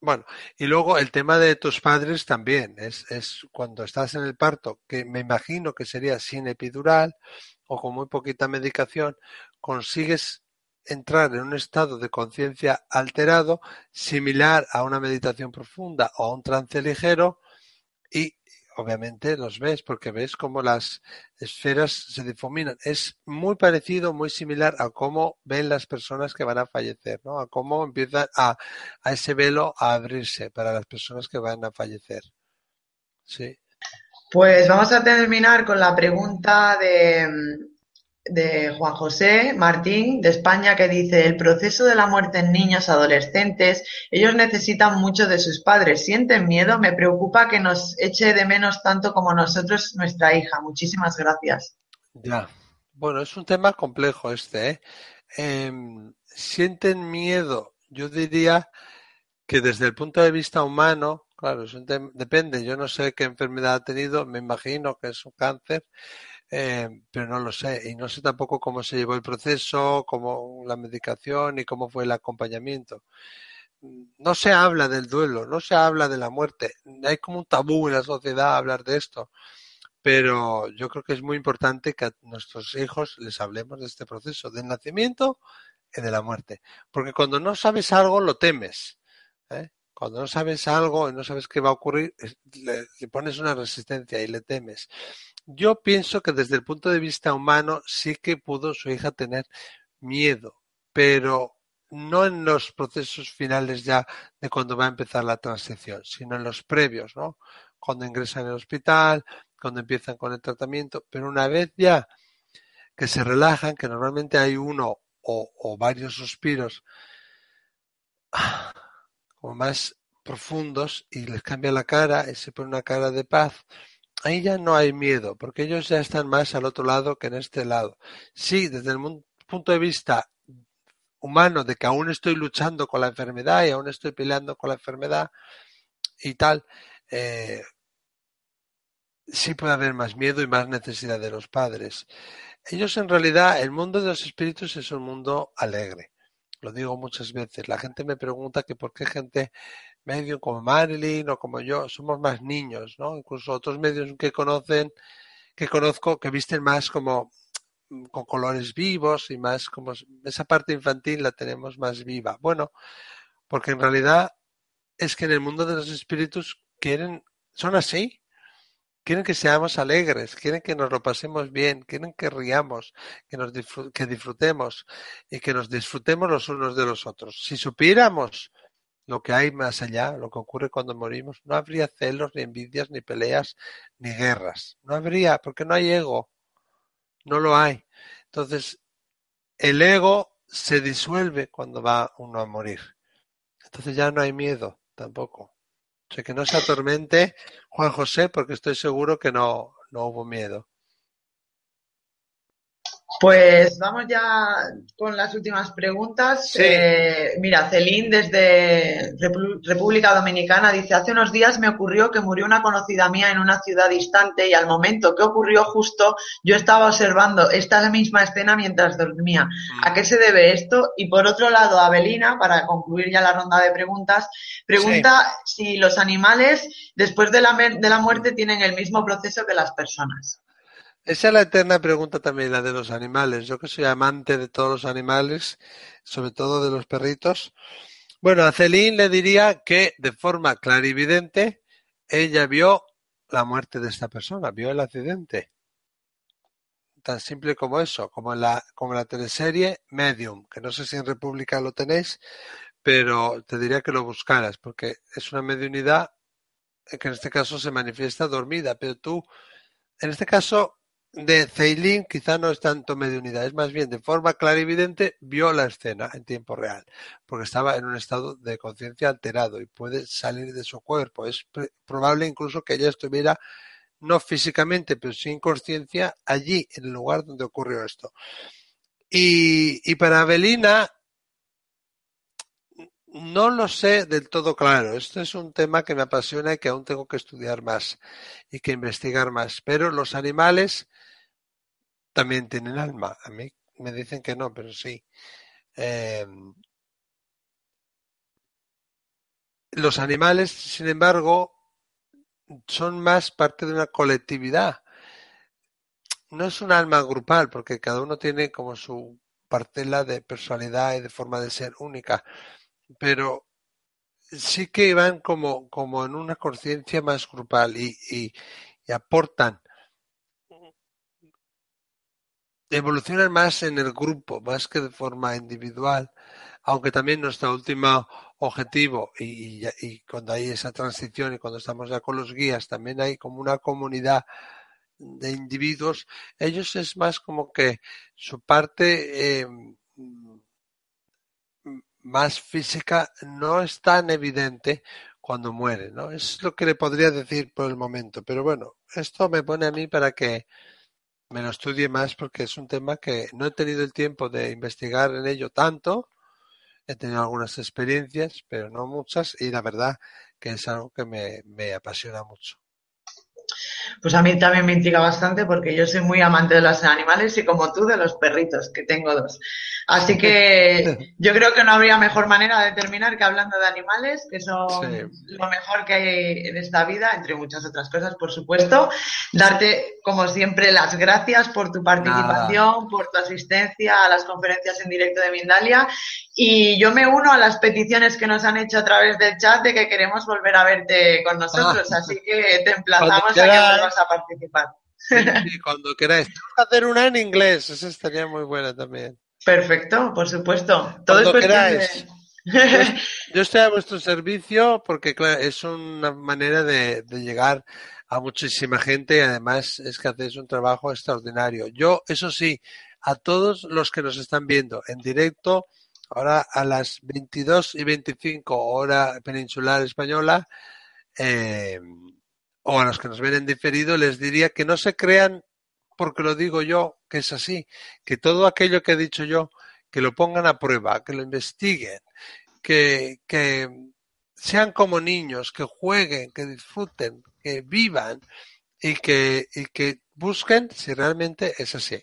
bueno, y luego el tema de tus padres también, es, es cuando estás en el parto, que me imagino que sería sin epidural o con muy poquita medicación, consigues entrar en un estado de conciencia alterado, similar a una meditación profunda o a un trance ligero, y obviamente los ves porque ves cómo las esferas se difuminan. Es muy parecido, muy similar a cómo ven las personas que van a fallecer, ¿no? A cómo empieza a, a ese velo a abrirse para las personas que van a fallecer. Sí. Pues vamos a terminar con la pregunta de, de Juan José Martín de España que dice el proceso de la muerte en niños adolescentes ellos necesitan mucho de sus padres. Sienten miedo. Me preocupa que nos eche de menos tanto como nosotros nuestra hija muchísimas gracias. Ya. Bueno es un tema complejo este ¿eh? Em, sienten miedo. Yo diría que desde el punto de vista humano claro depende. Yo no sé qué enfermedad ha tenido me imagino que es un cáncer eh, pero no lo sé. Y no sé tampoco cómo se llevó el proceso, cómo la medicación y cómo fue el acompañamiento. No se habla del duelo, no se habla de la muerte. Hay como un tabú en la sociedad hablar de esto. Pero yo creo que es muy importante que a nuestros hijos les hablemos de este proceso, del nacimiento y de la muerte. Porque cuando no sabes algo, lo temes. ¿eh? Cuando no sabes algo y no sabes qué va a ocurrir, le pones una resistencia y le temes. Yo pienso que desde el punto de vista humano sí que pudo su hija tener miedo, pero no en los procesos finales ya de cuando va a empezar la transición, sino en los previos, ¿no? Cuando ingresan el hospital, cuando empiezan con el tratamiento, pero una vez ya que se relajan, que normalmente hay uno o varios suspiros como más profundos y les cambia la cara y se pone una cara de paz, ahí ya no hay miedo, porque ellos ya están más al otro lado que en este lado. Sí, desde el punto de vista humano, de que aún estoy luchando con la enfermedad y aún estoy peleando con la enfermedad y tal, eh, sí puede haber más miedo y más necesidad de los padres. Ellos en realidad, el mundo de los espíritus es un mundo alegre. Lo digo muchas veces. La gente me pregunta que por qué gente medio como Marilyn o como yo somos más niños, ¿no? Incluso otros medios que conocen, que conozco, que visten más como mm, con colores vivos y más como esa parte infantil la tenemos más viva. Bueno, porque en realidad es que en el mundo de los espíritus quieren, son así, quieren que seamos alegres, quieren que nos lo pasemos bien, quieren que riamos, que nos que disfrutemos y que nos disfrutemos los unos de los otros. Si supiéramos lo que hay más allá, lo que ocurre cuando morimos, no habría celos, ni envidias, ni peleas, ni guerras. No habría, porque no hay ego. No lo hay. Entonces, el ego se disuelve cuando va uno a morir. Entonces ya no hay miedo tampoco. O sea, que no se atormente Juan José, porque estoy seguro que no, no hubo miedo. Pues vamos ya con las últimas preguntas. Eh, mira, Celín desde República Dominicana dice, hace unos días me ocurrió que murió una conocida mía en una ciudad distante y al momento que ocurrió justo yo estaba observando esta misma escena mientras dormía. ¿A qué se debe esto? Y por otro lado, Abelina, para concluir ya la ronda de preguntas, pregunta si los animales después de la, de la muerte tienen el mismo proceso que las personas. Esa es la eterna pregunta también, la de los animales. Yo que soy amante de todos los animales, sobre todo de los perritos. Bueno, a Celine le diría que de forma clarividente ella vio la muerte de esta persona, vio el accidente. Tan simple como eso, como la, como la teleserie Medium, que no sé si en República lo tenéis, pero te diría que lo buscaras, porque es una mediunidad que en este caso se manifiesta dormida, pero tú, en este caso, de Ceilin quizá no es tanto mediunidad, es más bien de forma clarividente vio la escena en tiempo real, porque estaba en un estado de conciencia alterado y puede salir de su cuerpo. Es probable incluso que ella estuviera no físicamente, pero sin conciencia allí, en el lugar donde ocurrió esto. Y, y para Avelina no lo sé del todo claro. Esto es un tema que me apasiona y que aún tengo que estudiar más y que investigar más. Pero los animales también tienen alma. A mí me dicen que no, pero sí. Em, los animales, sin embargo, son más parte de una colectividad. No es un alma grupal, porque cada uno tiene como su parcela de personalidad y de forma de ser única pero sí que van como, como en una conciencia más grupal y, y, aportan, evolucionan más en el grupo, más que de forma individual, aunque también nuestro último objetivo y, y, cuando hay esa transición y cuando estamos ya con los guías, también hay como una comunidad de individuos, ellos es más como que su parte eh, más física no es tan evidente cuando muere, ¿no? Es lo que le podría decir por el momento. Pero bueno, esto me pone a mí para que me lo estudie más porque es un tema que no he tenido el tiempo de investigar en ello tanto. He tenido algunas experiencias, pero no muchas, y la verdad que es algo que me, me apasiona mucho. Pues a mí también me intriga bastante porque yo soy muy amante de los animales y como tú de los perritos, que tengo dos. Así que yo creo que no habría mejor manera de terminar que hablando de animales, que son lo mejor que hay en esta vida, entre muchas otras cosas, por supuesto. Darte, como siempre, las gracias por tu participación, por tu asistencia a las conferencias en directo de Mindalia. Y yo me uno a las peticiones que nos han hecho a través del chat de que queremos volver a verte con nosotros. Ah. Así que te emplazamos a que a participar. Sí, cuando queráis. Tenemos que hacer una en inglés, esa estaría muy buena también. Perfecto, por supuesto. Todo es queráis. Yo estoy a vuestro servicio porque claro, es una manera de, llegar a muchísima gente y además es que hacéis un trabajo extraordinario. Yo, eso sí, a todos los que nos están viendo en directo, ahora a las 22 y 25 hora peninsular española, eh, o a los que nos ven en diferido, les diría que no se crean porque lo digo yo, que es así, que todo aquello que he dicho yo, que lo pongan a prueba, que lo investiguen, que, que sean como niños, que jueguen, que disfruten, que vivan y que, y que busquen si realmente es así.